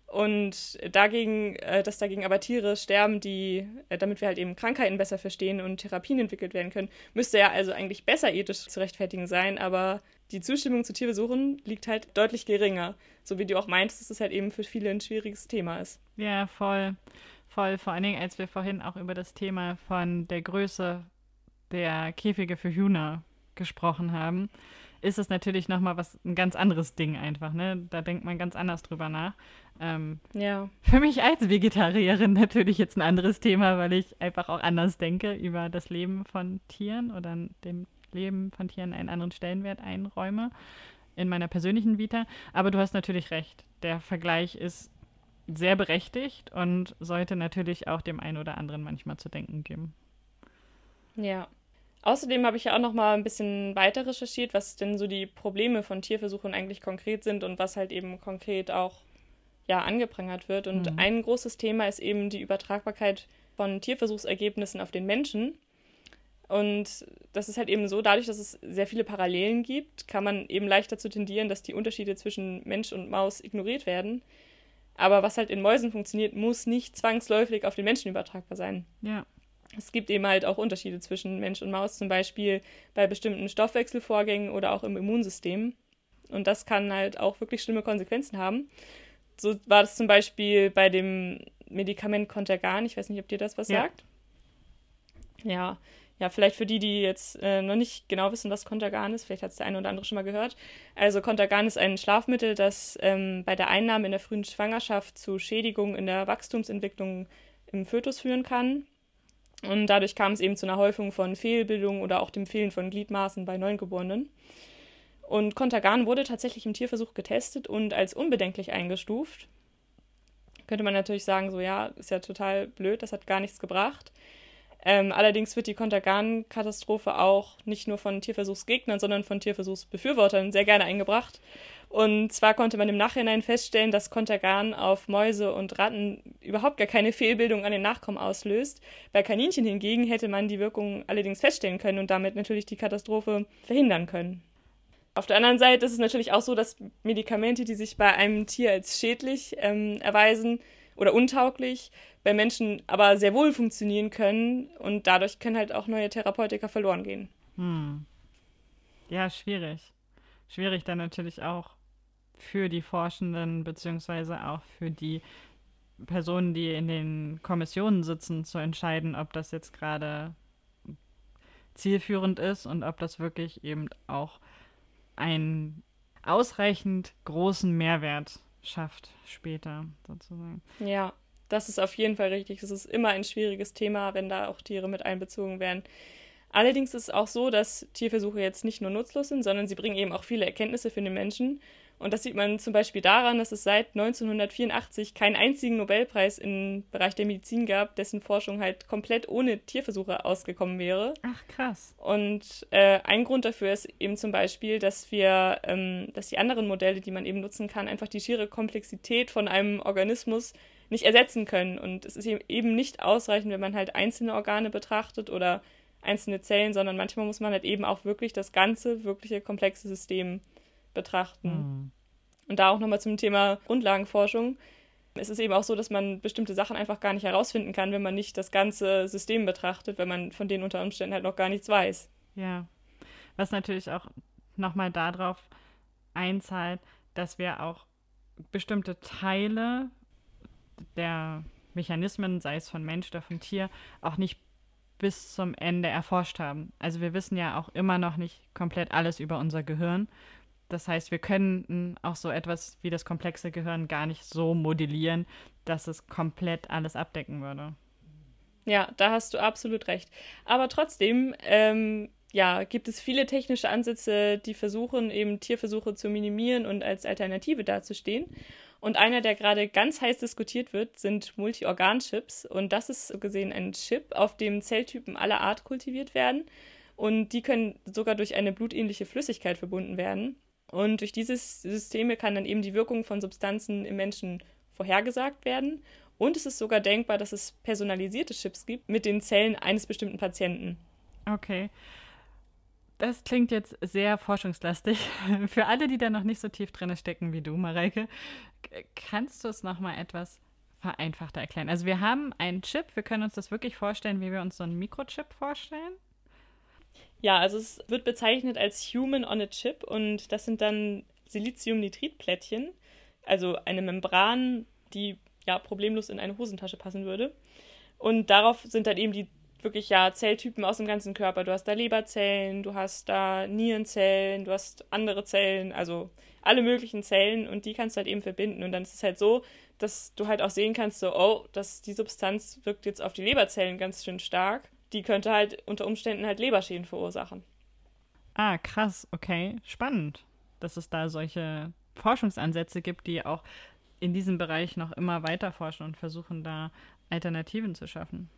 Speaker 1: Und dagegen, äh, dass dagegen aber Tiere sterben, die, äh, damit wir halt eben Krankheiten besser verstehen und Therapien entwickelt werden können, müsste ja also eigentlich besser ethisch zu rechtfertigen sein, aber die Zustimmung zu Tierversuchen liegt halt deutlich geringer. So wie du auch meinst, dass es halt eben für viele ein schwieriges Thema ist.
Speaker 2: Ja, voll. Voll. Vor allen Dingen, als wir vorhin auch über das Thema von der Größe der Käfige für Hühner gesprochen haben, ist es natürlich nochmal was ein ganz anderes Ding einfach, ne? Da denkt man ganz anders drüber nach. Ähm,
Speaker 1: ja.
Speaker 2: Für mich als Vegetarierin natürlich jetzt ein anderes Thema, weil ich einfach auch anders denke über das Leben von Tieren oder dem Leben von Tieren einen anderen Stellenwert einräume in meiner persönlichen Vita. Aber du hast natürlich recht. Der Vergleich ist sehr berechtigt und sollte natürlich auch dem einen oder anderen manchmal zu denken geben.
Speaker 1: Ja. Außerdem habe ich ja auch noch mal ein bisschen weiter recherchiert, was denn so die Probleme von Tierversuchen eigentlich konkret sind und was halt eben konkret auch ja angeprangert wird. Und mhm. ein großes Thema ist eben die Übertragbarkeit von Tierversuchsergebnissen auf den Menschen. Und das ist halt eben so, dadurch, dass es sehr viele Parallelen gibt, kann man eben leicht dazu tendieren, dass die Unterschiede zwischen Mensch und Maus ignoriert werden. Aber was halt in Mäusen funktioniert, muss nicht zwangsläufig auf den Menschen übertragbar sein.
Speaker 2: Ja
Speaker 1: es gibt eben halt auch Unterschiede zwischen Mensch und Maus, zum Beispiel bei bestimmten Stoffwechselvorgängen oder auch im Immunsystem. Und das kann halt auch wirklich schlimme Konsequenzen haben. So war das zum Beispiel bei dem Medikament Contergan. Ich weiß nicht, ob dir das was ja. sagt. Ja, ja, vielleicht für die, die jetzt äh, noch nicht genau wissen, was Contergan ist, vielleicht hat es der eine oder andere schon mal gehört. Also Contergan ist ein Schlafmittel, das ähm, bei der Einnahme in der frühen Schwangerschaft zu Schädigungen in der Wachstumsentwicklung im Fötus führen kann. Und dadurch kam es eben zu einer Häufung von Fehlbildungen oder auch dem Fehlen von Gliedmaßen bei Neugeborenen. Und Contergan wurde tatsächlich im Tierversuch getestet und als unbedenklich eingestuft. Könnte man natürlich sagen, so ja, ist ja total blöd, das hat gar nichts gebracht. Ähm, allerdings wird die Contergan-Katastrophe auch nicht nur von Tierversuchsgegnern, sondern von Tierversuchsbefürwortern sehr gerne eingebracht. Und zwar konnte man im Nachhinein feststellen, dass Contergan auf Mäuse und Ratten überhaupt gar keine Fehlbildung an den Nachkommen auslöst. Bei Kaninchen hingegen hätte man die Wirkung allerdings feststellen können und damit natürlich die Katastrophe verhindern können. Auf der anderen Seite ist es natürlich auch so, dass Medikamente, die sich bei einem Tier als schädlich ähm, erweisen oder untauglich, bei Menschen aber sehr wohl funktionieren können und dadurch können halt auch neue Therapeutika verloren gehen.
Speaker 2: Hm. Ja, schwierig. Schwierig dann natürlich auch für die Forschenden beziehungsweise auch für die Personen, die in den Kommissionen sitzen, zu entscheiden, ob das jetzt gerade zielführend ist und ob das wirklich eben auch einen ausreichend großen Mehrwert schafft später sozusagen.
Speaker 1: Ja, das ist auf jeden Fall richtig. Es ist immer ein schwieriges Thema, wenn da auch Tiere mit einbezogen werden. Allerdings ist es auch so, dass Tierversuche jetzt nicht nur nutzlos sind, sondern sie bringen eben auch viele Erkenntnisse für den Menschen. Und das sieht man zum Beispiel daran, dass es seit 1984 keinen einzigen Nobelpreis im Bereich der Medizin gab, dessen Forschung halt komplett ohne Tierversuche ausgekommen wäre.
Speaker 2: Ach krass.
Speaker 1: Und äh, ein Grund dafür ist eben zum Beispiel, dass wir, ähm, dass die anderen Modelle, die man eben nutzen kann, einfach die schiere Komplexität von einem Organismus nicht ersetzen können. Und es ist eben nicht ausreichend, wenn man halt einzelne Organe betrachtet oder einzelne Zellen, sondern manchmal muss man halt eben auch wirklich das ganze, wirkliche komplexe System betrachten. Mhm. Und da auch nochmal zum Thema Grundlagenforschung. Es ist eben auch so, dass man bestimmte Sachen einfach gar nicht herausfinden kann, wenn man nicht das ganze System betrachtet, wenn man von denen unter Umständen halt noch gar nichts weiß.
Speaker 2: Ja, was natürlich auch nochmal darauf einzahlt, dass wir auch bestimmte Teile der Mechanismen, sei es von Mensch oder von Tier, auch nicht bis zum Ende erforscht haben. Also wir wissen ja auch immer noch nicht komplett alles über unser Gehirn. Das heißt, wir können auch so etwas wie das komplexe Gehirn gar nicht so modellieren, dass es komplett alles abdecken würde.
Speaker 1: Ja, da hast du absolut recht. Aber trotzdem, ähm, ja, gibt es viele technische Ansätze, die versuchen, eben Tierversuche zu minimieren und als Alternative dazustehen. Und einer, der gerade ganz heiß diskutiert wird, sind Multi-Organ-Chips. Und das ist so gesehen ein Chip, auf dem Zelltypen aller Art kultiviert werden. Und die können sogar durch eine blutähnliche Flüssigkeit verbunden werden. Und durch diese Systeme kann dann eben die Wirkung von Substanzen im Menschen vorhergesagt werden. Und es ist sogar denkbar, dass es personalisierte Chips gibt mit den Zellen eines bestimmten Patienten.
Speaker 2: Okay. Das klingt jetzt sehr forschungslastig. Für alle, die da noch nicht so tief drin stecken wie du, Mareike, kannst du es nochmal etwas vereinfachter erklären? Also wir haben einen Chip, wir können uns das wirklich vorstellen, wie wir uns so einen Mikrochip vorstellen.
Speaker 1: Ja, also es wird bezeichnet als Human on a Chip und das sind dann Siliziumnitritplättchen, also eine Membran, die ja problemlos in eine Hosentasche passen würde. Und darauf sind dann eben die wirklich ja Zelltypen aus dem ganzen Körper. Du hast da Leberzellen, du hast da Nierenzellen, du hast andere Zellen, also alle möglichen Zellen und die kannst du halt eben verbinden. Und dann ist es halt so, dass du halt auch sehen kannst, so, oh, dass die Substanz wirkt jetzt auf die Leberzellen ganz schön stark. Die könnte halt unter Umständen halt Leberschäden verursachen.
Speaker 2: Ah, krass, okay. Spannend, dass es da solche Forschungsansätze gibt, die auch in diesem Bereich noch immer weiter forschen und versuchen, da Alternativen zu schaffen.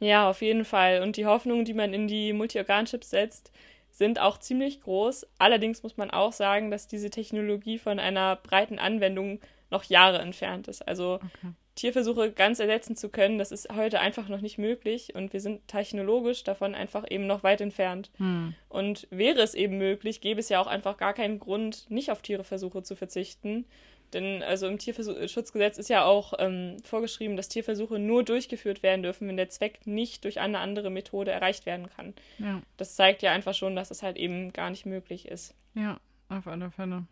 Speaker 1: Ja, auf jeden Fall. Und die Hoffnungen, die man in die Multi-Organ-Chips setzt, sind auch ziemlich groß. Allerdings muss man auch sagen, dass diese Technologie von einer breiten Anwendung noch Jahre entfernt ist. Also okay. Tierversuche ganz ersetzen zu können, das ist heute einfach noch nicht möglich und wir sind technologisch davon einfach eben noch weit entfernt. Hm. Und wäre es eben möglich, gäbe es ja auch einfach gar keinen Grund, nicht auf Tierversuche zu verzichten. Denn also im Tierschutzgesetz ist ja auch ähm, vorgeschrieben, dass Tierversuche nur durchgeführt werden dürfen, wenn der Zweck nicht durch eine andere Methode erreicht werden kann. Ja. Das zeigt ja einfach schon, dass es halt eben gar nicht möglich ist.
Speaker 2: Ja, auf alle Fälle.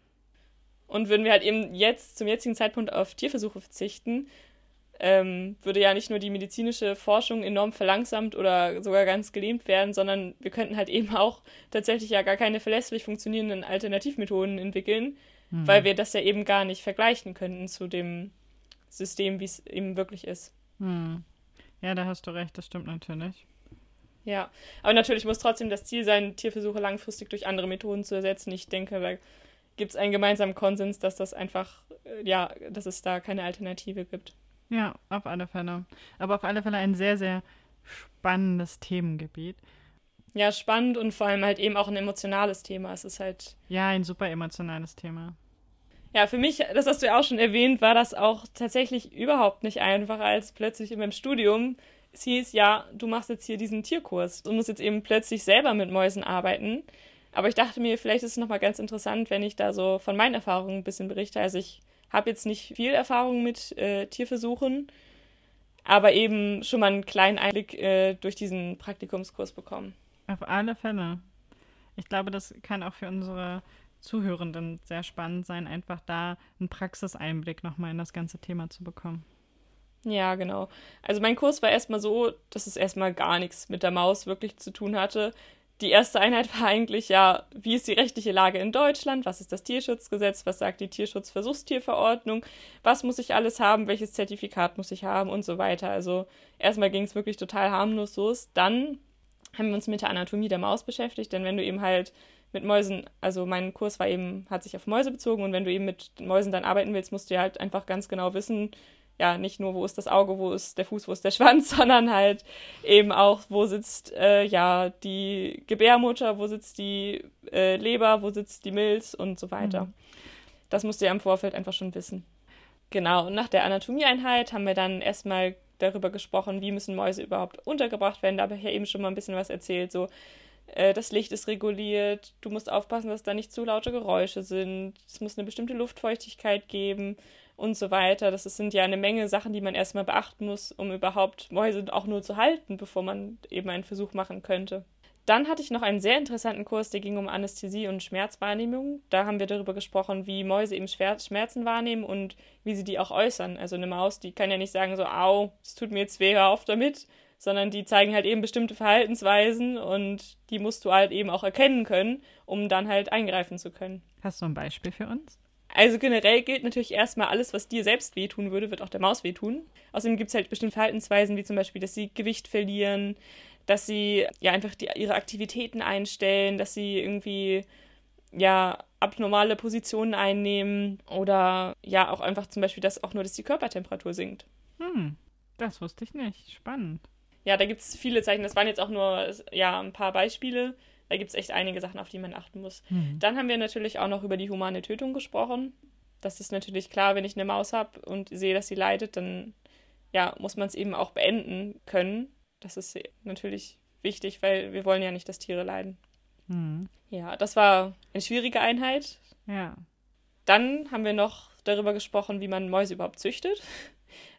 Speaker 1: Und würden wir halt eben jetzt zum jetzigen Zeitpunkt auf Tierversuche verzichten, ähm, würde ja nicht nur die medizinische Forschung enorm verlangsamt oder sogar ganz gelähmt werden, sondern wir könnten halt eben auch tatsächlich ja gar keine verlässlich funktionierenden Alternativmethoden entwickeln, mhm. weil wir das ja eben gar nicht vergleichen könnten zu dem System, wie es eben wirklich ist.
Speaker 2: Mhm. Ja, da hast du recht, das stimmt natürlich.
Speaker 1: Ja, aber natürlich muss trotzdem das Ziel sein, Tierversuche langfristig durch andere Methoden zu ersetzen. Ich denke, da gibt es einen gemeinsamen Konsens, dass das einfach, äh, ja, dass es da keine Alternative gibt.
Speaker 2: Ja, auf alle Fälle. Aber auf alle Fälle ein sehr, sehr spannendes Themengebiet.
Speaker 1: Ja, spannend und vor allem halt eben auch ein emotionales Thema. Es ist halt.
Speaker 2: Ja, ein super emotionales Thema.
Speaker 1: Ja, für mich, das hast du ja auch schon erwähnt, war das auch tatsächlich überhaupt nicht einfach, als plötzlich in meinem Studium es hieß, ja, du machst jetzt hier diesen Tierkurs. Du musst jetzt eben plötzlich selber mit Mäusen arbeiten. Aber ich dachte mir, vielleicht ist es nochmal ganz interessant, wenn ich da so von meinen Erfahrungen ein bisschen berichte. Also ich habe jetzt nicht viel Erfahrung mit äh, Tierversuchen, aber eben schon mal einen kleinen Einblick äh, durch diesen Praktikumskurs bekommen.
Speaker 2: Auf alle Fälle. Ich glaube, das kann auch für unsere Zuhörenden sehr spannend sein, einfach da einen Praxiseinblick nochmal in das ganze Thema zu bekommen.
Speaker 1: Ja, genau. Also mein Kurs war erstmal so, dass es erstmal gar nichts mit der Maus wirklich zu tun hatte. Die erste Einheit war eigentlich ja, wie ist die rechtliche Lage in Deutschland? Was ist das Tierschutzgesetz? Was sagt die Tierschutzversuchstierverordnung? Was muss ich alles haben? Welches Zertifikat muss ich haben? Und so weiter. Also erstmal ging es wirklich total harmlos los. Dann haben wir uns mit der Anatomie der Maus beschäftigt, denn wenn du eben halt mit Mäusen, also mein Kurs war eben, hat sich auf Mäuse bezogen und wenn du eben mit Mäusen dann arbeiten willst, musst du ja halt einfach ganz genau wissen, ja, nicht nur, wo ist das Auge, wo ist der Fuß, wo ist der Schwanz, sondern halt eben auch, wo sitzt äh, ja die Gebärmutter, wo sitzt die äh, Leber, wo sitzt die Milz und so weiter. Mhm. Das musst du ja im Vorfeld einfach schon wissen. Genau, und nach der Anatomieeinheit haben wir dann erstmal darüber gesprochen, wie müssen Mäuse überhaupt untergebracht werden. Da habe ich ja eben schon mal ein bisschen was erzählt. So, äh, das Licht ist reguliert, du musst aufpassen, dass da nicht zu laute Geräusche sind, es muss eine bestimmte Luftfeuchtigkeit geben und so weiter. Das sind ja eine Menge Sachen, die man erstmal beachten muss, um überhaupt Mäuse auch nur zu halten, bevor man eben einen Versuch machen könnte. Dann hatte ich noch einen sehr interessanten Kurs, der ging um Anästhesie und Schmerzwahrnehmung. Da haben wir darüber gesprochen, wie Mäuse eben Schmerzen wahrnehmen und wie sie die auch äußern. Also eine Maus, die kann ja nicht sagen so, au, es tut mir jetzt weh, hör auf damit, sondern die zeigen halt eben bestimmte Verhaltensweisen und die musst du halt eben auch erkennen können, um dann halt eingreifen zu können.
Speaker 2: Hast du ein Beispiel für uns?
Speaker 1: Also generell gilt natürlich erstmal alles, was dir selbst wehtun würde, wird auch der Maus wehtun. Außerdem gibt es halt bestimmte Verhaltensweisen, wie zum Beispiel, dass sie Gewicht verlieren, dass sie ja einfach die, ihre Aktivitäten einstellen, dass sie irgendwie ja abnormale Positionen einnehmen oder ja auch einfach zum Beispiel, dass auch nur, dass die Körpertemperatur sinkt.
Speaker 2: Hm, das wusste ich nicht. Spannend.
Speaker 1: Ja, da gibt es viele Zeichen. Das waren jetzt auch nur ja ein paar Beispiele. Da gibt es echt einige Sachen, auf die man achten muss. Mhm. Dann haben wir natürlich auch noch über die humane Tötung gesprochen. Das ist natürlich klar, wenn ich eine Maus habe und sehe, dass sie leidet, dann ja, muss man es eben auch beenden können. Das ist natürlich wichtig, weil wir wollen ja nicht, dass Tiere leiden. Mhm. Ja, das war eine schwierige Einheit.
Speaker 2: Ja.
Speaker 1: Dann haben wir noch darüber gesprochen, wie man Mäuse überhaupt züchtet.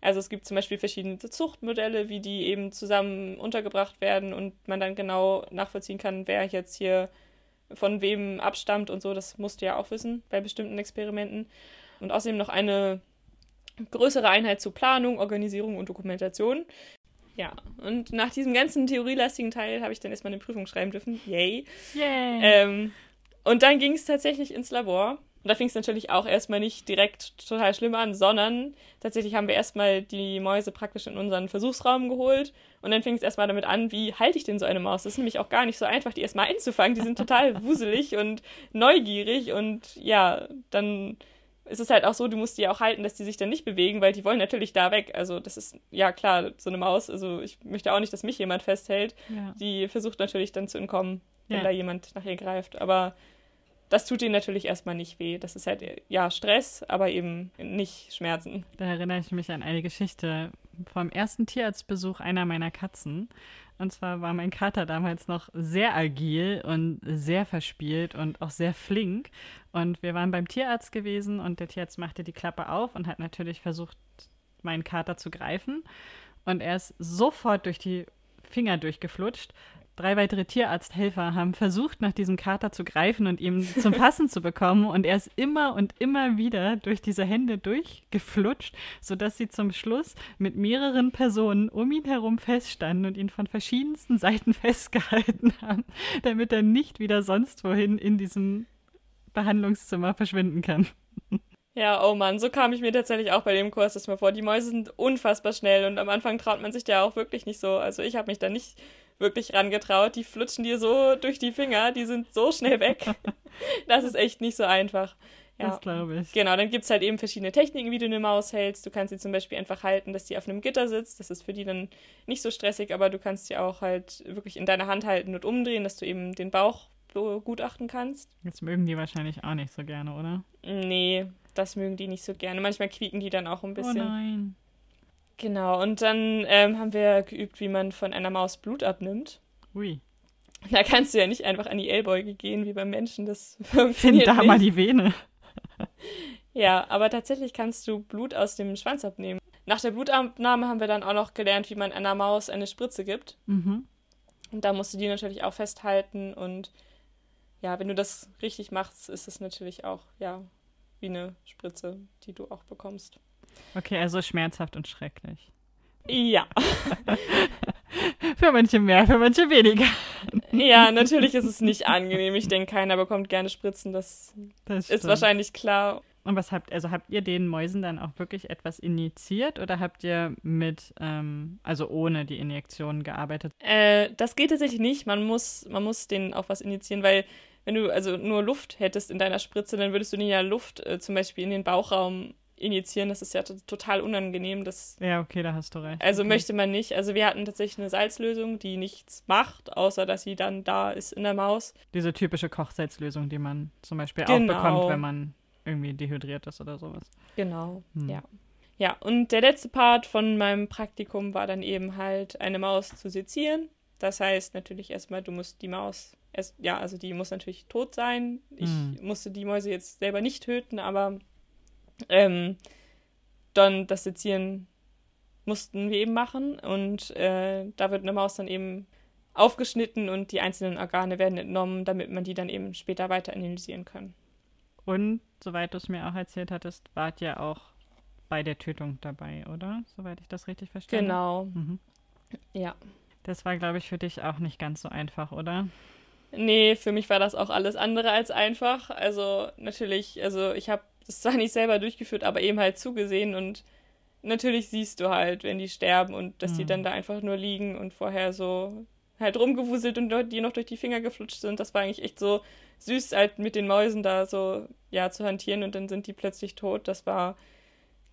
Speaker 1: Also es gibt zum Beispiel verschiedene Zuchtmodelle, wie die eben zusammen untergebracht werden und man dann genau nachvollziehen kann, wer jetzt hier von wem abstammt und so. Das musst du ja auch wissen bei bestimmten Experimenten. Und außerdem noch eine größere Einheit zu Planung, Organisierung und Dokumentation. Ja, und nach diesem ganzen theorielastigen Teil habe ich dann erstmal eine Prüfung schreiben dürfen. Yay.
Speaker 2: Yay.
Speaker 1: Ähm, und dann ging es tatsächlich ins Labor. Und da fing es natürlich auch erstmal nicht direkt total schlimm an, sondern tatsächlich haben wir erstmal die Mäuse praktisch in unseren Versuchsraum geholt. Und dann fing es erstmal damit an, wie halte ich denn so eine Maus? Das ist nämlich auch gar nicht so einfach, die erstmal einzufangen. Die sind total wuselig und neugierig. Und ja, dann ist es halt auch so, du musst die auch halten, dass die sich dann nicht bewegen, weil die wollen natürlich da weg. Also das ist, ja klar, so eine Maus, also ich möchte auch nicht, dass mich jemand festhält. Ja. Die versucht natürlich dann zu entkommen, wenn ja. da jemand nach ihr greift. Aber das tut ihnen natürlich erstmal nicht weh. Das ist halt, ja, Stress, aber eben nicht Schmerzen.
Speaker 2: Da erinnere ich mich an eine Geschichte vom ersten Tierarztbesuch einer meiner Katzen. Und zwar war mein Kater damals noch sehr agil und sehr verspielt und auch sehr flink. Und wir waren beim Tierarzt gewesen und der Tierarzt machte die Klappe auf und hat natürlich versucht, meinen Kater zu greifen. Und er ist sofort durch die Finger durchgeflutscht drei weitere Tierarzthelfer haben versucht, nach diesem Kater zu greifen und ihm zum Passen zu bekommen. Und er ist immer und immer wieder durch diese Hände durchgeflutscht, sodass sie zum Schluss mit mehreren Personen um ihn herum feststanden und ihn von verschiedensten Seiten festgehalten haben, damit er nicht wieder sonst wohin in diesem Behandlungszimmer verschwinden kann.
Speaker 1: Ja, oh Mann, so kam ich mir tatsächlich auch bei dem Kurs das mal vor. Die Mäuse sind unfassbar schnell und am Anfang traut man sich ja auch wirklich nicht so. Also ich habe mich da nicht wirklich rangetraut. Die flutschen dir so durch die Finger, die sind so schnell weg. das ist echt nicht so einfach.
Speaker 2: Ja. Das glaube ich.
Speaker 1: Genau, dann gibt es halt eben verschiedene Techniken, wie du eine Maus hältst. Du kannst sie zum Beispiel einfach halten, dass sie auf einem Gitter sitzt. Das ist für die dann nicht so stressig, aber du kannst sie auch halt wirklich in deiner Hand halten und umdrehen, dass du eben den Bauch begutachten kannst.
Speaker 2: Das mögen die wahrscheinlich auch nicht so gerne, oder?
Speaker 1: Nee, das mögen die nicht so gerne. Manchmal quieken die dann auch ein bisschen.
Speaker 2: Oh nein.
Speaker 1: Genau, und dann ähm, haben wir geübt, wie man von einer Maus Blut abnimmt.
Speaker 2: Ui.
Speaker 1: Da kannst du ja nicht einfach an die Ellbeuge gehen wie beim Menschen. Das funktioniert
Speaker 2: Find da
Speaker 1: nicht.
Speaker 2: mal die Vene.
Speaker 1: ja, aber tatsächlich kannst du Blut aus dem Schwanz abnehmen. Nach der Blutabnahme haben wir dann auch noch gelernt, wie man einer Maus eine Spritze gibt.
Speaker 2: Mhm.
Speaker 1: Und da musst du die natürlich auch festhalten. Und ja, wenn du das richtig machst, ist es natürlich auch, ja, wie eine Spritze, die du auch bekommst.
Speaker 2: Okay, also schmerzhaft und schrecklich.
Speaker 1: Ja.
Speaker 2: für manche mehr, für manche weniger.
Speaker 1: Ja, natürlich ist es nicht angenehm. Ich denke, keiner bekommt gerne Spritzen. Das, das ist wahrscheinlich klar.
Speaker 2: Und was habt, also habt ihr den Mäusen dann auch wirklich etwas injiziert oder habt ihr mit, ähm, also ohne die Injektion gearbeitet?
Speaker 1: Äh, das geht tatsächlich nicht. Man muss, man muss denen auch was injizieren, weil wenn du also nur Luft hättest in deiner Spritze, dann würdest du denen ja Luft äh, zum Beispiel in den Bauchraum injizieren. Das ist ja total unangenehm. Das,
Speaker 2: ja, okay, da hast du recht.
Speaker 1: Also
Speaker 2: okay.
Speaker 1: möchte man nicht. Also wir hatten tatsächlich eine Salzlösung, die nichts macht, außer dass sie dann da ist in der Maus.
Speaker 2: Diese typische Kochsalzlösung, die man zum Beispiel genau. auch bekommt, wenn man irgendwie dehydriert ist oder sowas.
Speaker 1: Genau, hm. ja. Ja, und der letzte Part von meinem Praktikum war dann eben halt eine Maus zu sezieren. Das heißt natürlich erstmal, du musst die Maus, erst, ja, also die muss natürlich tot sein. Ich
Speaker 2: Mhm.
Speaker 1: musste die Mäuse jetzt selber nicht töten, aber ähm, dann das Sezieren mussten wir eben machen. Und äh, da wird eine Maus dann eben aufgeschnitten und die einzelnen Organe werden entnommen, damit man die dann eben später weiter analysieren kann.
Speaker 2: Und soweit du es mir auch erzählt hattest, wart ihr auch bei der Tötung dabei, oder? Soweit ich das richtig verstanden
Speaker 1: Genau,
Speaker 2: Mhm.
Speaker 1: ja.
Speaker 2: Das war, glaube ich, für dich auch nicht ganz so einfach, oder?
Speaker 1: Nee, für mich war das auch alles andere als einfach. Also natürlich, also ich habe das zwar nicht selber durchgeführt, aber eben halt zugesehen und natürlich siehst du halt, wenn die sterben und dass die
Speaker 2: Mhm.
Speaker 1: dann da einfach nur liegen und vorher so halt rumgewuselt und die noch durch die Finger geflutscht sind. Das war eigentlich echt so süß, halt mit den Mäusen da so, ja, zu hantieren und dann sind die plötzlich tot. Das war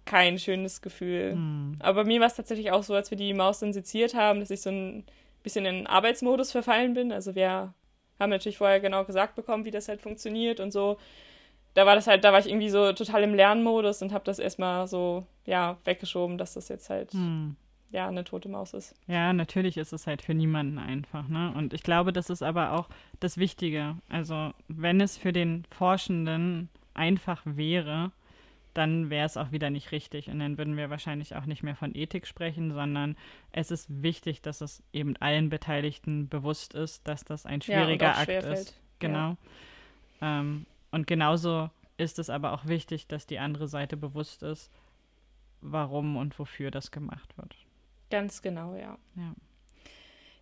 Speaker 1: kein schönes Gefühl.
Speaker 2: Hm.
Speaker 1: Aber mir war es tatsächlich auch so, als wir die Maus dann seziert haben, dass ich so ein bisschen in den Arbeitsmodus verfallen bin. Also wir haben natürlich vorher genau gesagt bekommen, wie das halt funktioniert und so. Da war das halt, da war ich irgendwie so total im Lernmodus und habe das erstmal so, ja, weggeschoben, dass das jetzt halt,
Speaker 2: Hm.
Speaker 1: ja, eine tote Maus ist.
Speaker 2: Ja, natürlich ist es halt für niemanden einfach, ne? Und ich glaube, das ist aber auch das Wichtige. Also, wenn es für den Forschenden einfach wäre, dann wäre es auch wieder nicht richtig. Und dann würden wir wahrscheinlich auch nicht mehr von Ethik sprechen, sondern es ist wichtig, dass es eben allen Beteiligten bewusst ist, dass das ein
Speaker 1: Ja,
Speaker 2: schwieriger
Speaker 1: auch
Speaker 2: Akt ist. Genau. Ähm, und genauso ist es aber auch wichtig, dass die andere Seite bewusst ist, warum und wofür das gemacht wird.
Speaker 1: Ganz genau, ja.
Speaker 2: Ja.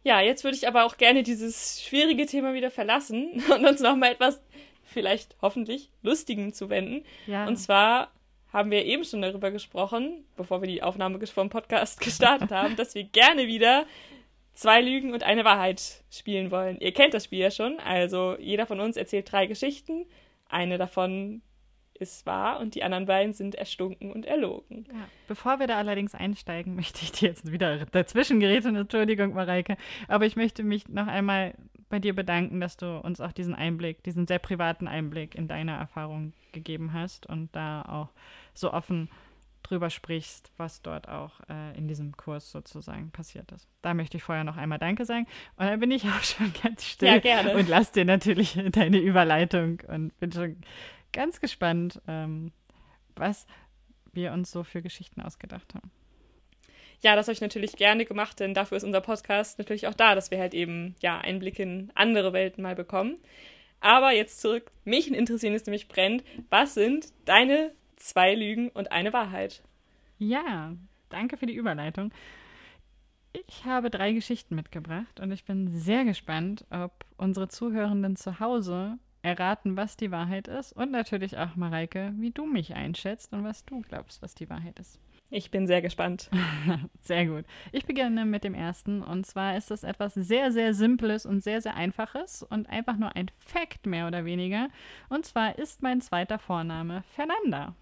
Speaker 1: Ja, jetzt würde ich aber auch gerne dieses schwierige Thema wieder verlassen und uns nochmal etwas, vielleicht hoffentlich, Lustigem zuwenden.
Speaker 2: Ja.
Speaker 1: Und zwar haben wir eben schon darüber gesprochen, bevor wir die Aufnahme vom Podcast gestartet haben, dass wir gerne wieder zwei Lügen und eine Wahrheit spielen wollen. Ihr kennt das Spiel ja schon, also jeder von uns erzählt drei Geschichten. Eine davon ist wahr und die anderen beiden sind erstunken und erlogen.
Speaker 2: Ja. Bevor wir da allerdings einsteigen, möchte ich dir jetzt wieder dazwischen geräten. Entschuldigung, Mareike. Aber ich möchte mich noch einmal bei dir bedanken, dass du uns auch diesen Einblick, diesen sehr privaten Einblick in deine Erfahrung gegeben hast und da auch so offen drüber sprichst, was dort auch äh, in diesem Kurs sozusagen passiert ist. Da möchte ich vorher noch einmal Danke sagen. Und dann bin ich auch schon ganz still
Speaker 1: Ja, gerne.
Speaker 2: und lass dir natürlich deine Überleitung und bin schon ganz gespannt, ähm, was wir uns so für Geschichten ausgedacht haben.
Speaker 1: Ja, das habe ich natürlich gerne gemacht, denn dafür ist unser Podcast natürlich auch da, dass wir halt eben ja Einblicke in andere Welten mal bekommen. Aber jetzt zurück, mich interessieren es nämlich brennt, was sind deine zwei Lügen und eine Wahrheit?
Speaker 2: Ja, danke für die Überleitung. Ich habe drei Geschichten mitgebracht und ich bin sehr gespannt, ob unsere Zuhörenden zu Hause erraten, was die Wahrheit ist und natürlich auch, Mareike, wie du mich einschätzt und was du glaubst, was die Wahrheit ist.
Speaker 1: Ich bin sehr gespannt.
Speaker 2: Sehr gut. Ich beginne mit dem ersten und zwar ist es etwas sehr, sehr Simples und sehr, sehr Einfaches und einfach nur ein Fact mehr oder weniger. Und zwar ist mein zweiter Vorname Fernanda.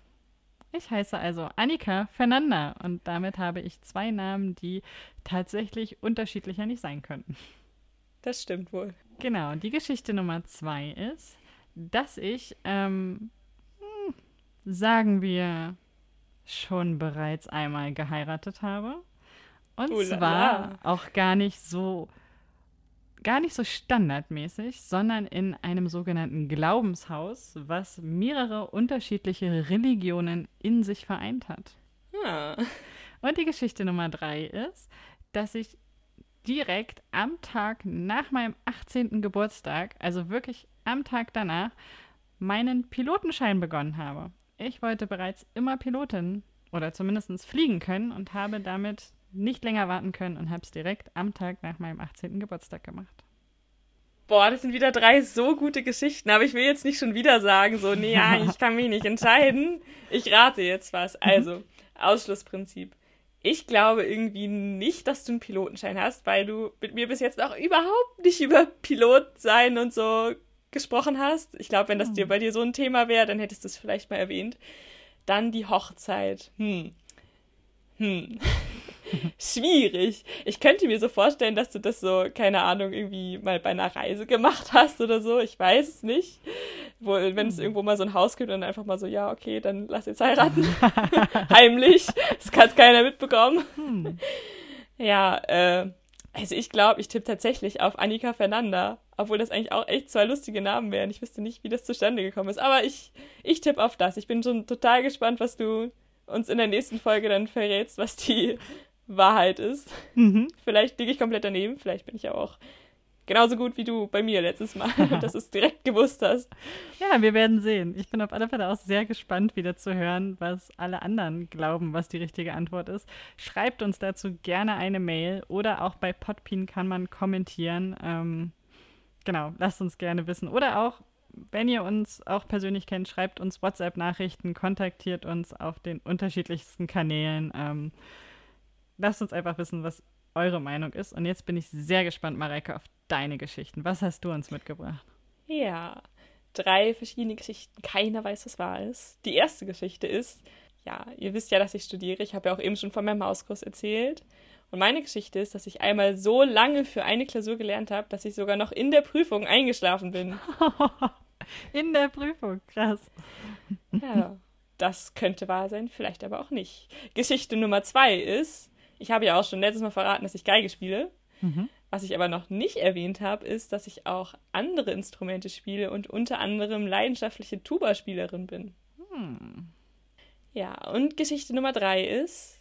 Speaker 2: Ich heiße also Annika Fernanda und damit habe ich zwei Namen, die tatsächlich unterschiedlicher nicht sein könnten.
Speaker 1: Das stimmt wohl.
Speaker 2: Genau, die Geschichte Nummer zwei ist, dass ich, ähm, hm, sagen wir, schon bereits einmal geheiratet habe. Und
Speaker 1: Oh la
Speaker 2: zwar auch gar nicht so, gar nicht so standardmäßig, sondern in einem sogenannten Glaubenshaus, was mehrere unterschiedliche Religionen in sich vereint hat.
Speaker 1: Ah,
Speaker 2: Und die Geschichte Nummer drei ist, dass ich direkt am Tag nach meinem 18. Geburtstag, also wirklich am Tag danach, meinen Pilotenschein begonnen habe. Ich wollte bereits immer Pilotin oder zumindest fliegen können und habe damit nicht länger warten können und habe es direkt am Tag nach meinem 18. Geburtstag gemacht.
Speaker 1: boah, das sind wieder drei so gute Geschichten, aber ich will jetzt nicht schon wieder sagen, so, nee, ja, ich kann mich nicht entscheiden. Ich rate jetzt was. Also, Ausschlussprinzip. Ich glaube irgendwie nicht, dass du einen Pilotenschein hast, weil du mit mir bis jetzt noch überhaupt nicht über Pilot sein und so gesprochen hast. Ich glaube, wenn das dir bei dir so ein Thema wäre, dann hättest du es vielleicht mal erwähnt. Dann die Hochzeit. Hm. Hm. Schwierig. Ich könnte mir so vorstellen, dass du das so, keine Ahnung, irgendwie mal bei einer Reise gemacht hast oder so. Ich weiß es nicht. Wo, wenn es irgendwo mal so ein Haus gibt und dann einfach mal so, ja, okay, dann lass jetzt heiraten. Heimlich. Das kann keiner mitbekommen. Hm. Ja, äh, also ich glaube, ich tippe tatsächlich auf Annika Fernanda. Obwohl das eigentlich auch echt zwei lustige Namen wären. Ich wüsste nicht, wie das zustande gekommen ist. Aber ich, ich tippe auf das. Ich bin schon total gespannt, was du uns in der nächsten Folge dann verrätst, was die Wahrheit ist. Mhm. Vielleicht liege ich komplett daneben, vielleicht bin ich ja auch genauso gut wie du bei mir letztes Mal, dass du es direkt gewusst hast.
Speaker 2: Ja, wir werden sehen. Ich bin auf alle Fälle auch sehr gespannt, wieder zu hören, was alle anderen glauben, was die richtige Antwort ist. Schreibt uns dazu gerne eine Mail oder auch bei Podpin kann man kommentieren. Ähm, genau, lasst uns gerne wissen. Oder auch, wenn ihr uns auch persönlich kennt, schreibt uns WhatsApp-Nachrichten, kontaktiert uns auf den unterschiedlichsten Kanälen. Ähm, lasst uns einfach wissen, was eure Meinung ist. Und jetzt bin ich sehr gespannt, Mareike, auf deine Geschichten. Was hast du uns mitgebracht?
Speaker 1: Ja, drei verschiedene Geschichten. Keiner weiß, was wahr ist. Die erste Geschichte ist, ja, ihr wisst ja, dass ich studiere. Ich habe ja auch eben schon von meinem Mauskurs erzählt. Und meine Geschichte ist, dass ich einmal so lange für eine Klausur gelernt habe, dass ich sogar noch in der Prüfung eingeschlafen bin.
Speaker 2: in der Prüfung, krass.
Speaker 1: Ja, das könnte wahr sein, vielleicht aber auch nicht. Geschichte Nummer zwei ist, ich habe ja auch schon letztes Mal verraten, dass ich Geige spiele. Mhm. Was ich aber noch nicht erwähnt habe, ist, dass ich auch andere Instrumente spiele und unter anderem leidenschaftliche Tuba-Spielerin bin. Hm. Ja, und Geschichte Nummer drei ist,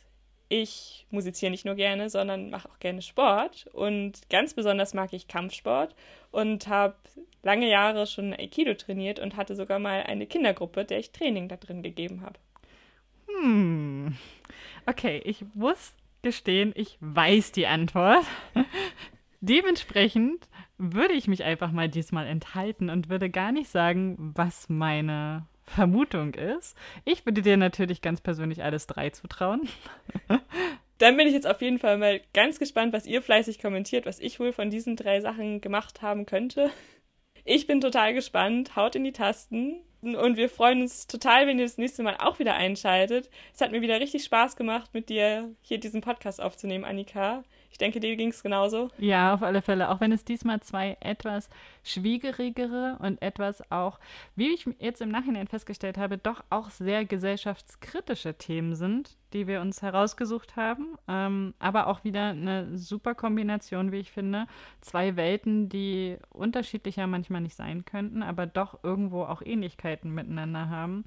Speaker 1: ich musiziere nicht nur gerne, sondern mache auch gerne Sport. Und ganz besonders mag ich Kampfsport und habe lange Jahre schon Aikido trainiert und hatte sogar mal eine Kindergruppe, der ich Training da drin gegeben habe.
Speaker 2: Hm. Okay, ich muss gestehen, ich weiß die Antwort. Dementsprechend würde ich mich einfach mal diesmal enthalten und würde gar nicht sagen, was meine Vermutung ist. Ich würde dir natürlich ganz persönlich alles drei zutrauen.
Speaker 1: Dann bin ich jetzt auf jeden Fall mal ganz gespannt, was ihr fleißig kommentiert, was ich wohl von diesen drei Sachen gemacht haben könnte. Ich bin total gespannt. Haut in die Tasten. Und wir freuen uns total, wenn ihr das nächste Mal auch wieder einschaltet. Es hat mir wieder richtig Spaß gemacht, mit dir hier diesen Podcast aufzunehmen, Annika. Ich denke, dir ging es genauso.
Speaker 2: Ja, auf alle Fälle. Auch wenn es diesmal zwei etwas schwierigere und etwas auch, wie ich jetzt im Nachhinein festgestellt habe, doch auch sehr gesellschaftskritische Themen sind, die wir uns herausgesucht haben. Ähm, aber auch wieder eine super Kombination, wie ich finde. Zwei Welten, die unterschiedlicher manchmal nicht sein könnten, aber doch irgendwo auch Ähnlichkeiten miteinander haben.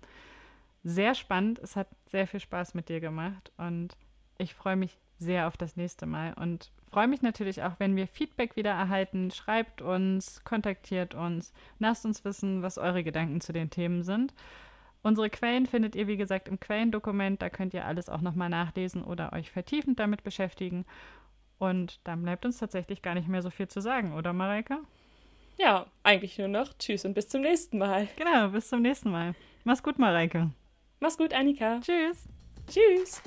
Speaker 2: Sehr spannend. Es hat sehr viel Spaß mit dir gemacht und ich freue mich sehr auf das nächste Mal und freue mich natürlich auch, wenn wir Feedback wieder erhalten. Schreibt uns, kontaktiert uns, lasst uns wissen, was eure Gedanken zu den Themen sind. Unsere Quellen findet ihr, wie gesagt, im Quellendokument. Da könnt ihr alles auch nochmal nachlesen oder euch vertiefend damit beschäftigen. Und dann bleibt uns tatsächlich gar nicht mehr so viel zu sagen, oder Mareike?
Speaker 1: Ja, eigentlich nur noch Tschüss und bis zum nächsten Mal.
Speaker 2: Genau, bis zum nächsten Mal. Mach's gut, Mareike.
Speaker 1: Mach's gut, Annika.
Speaker 2: Tschüss.
Speaker 1: Tschüss.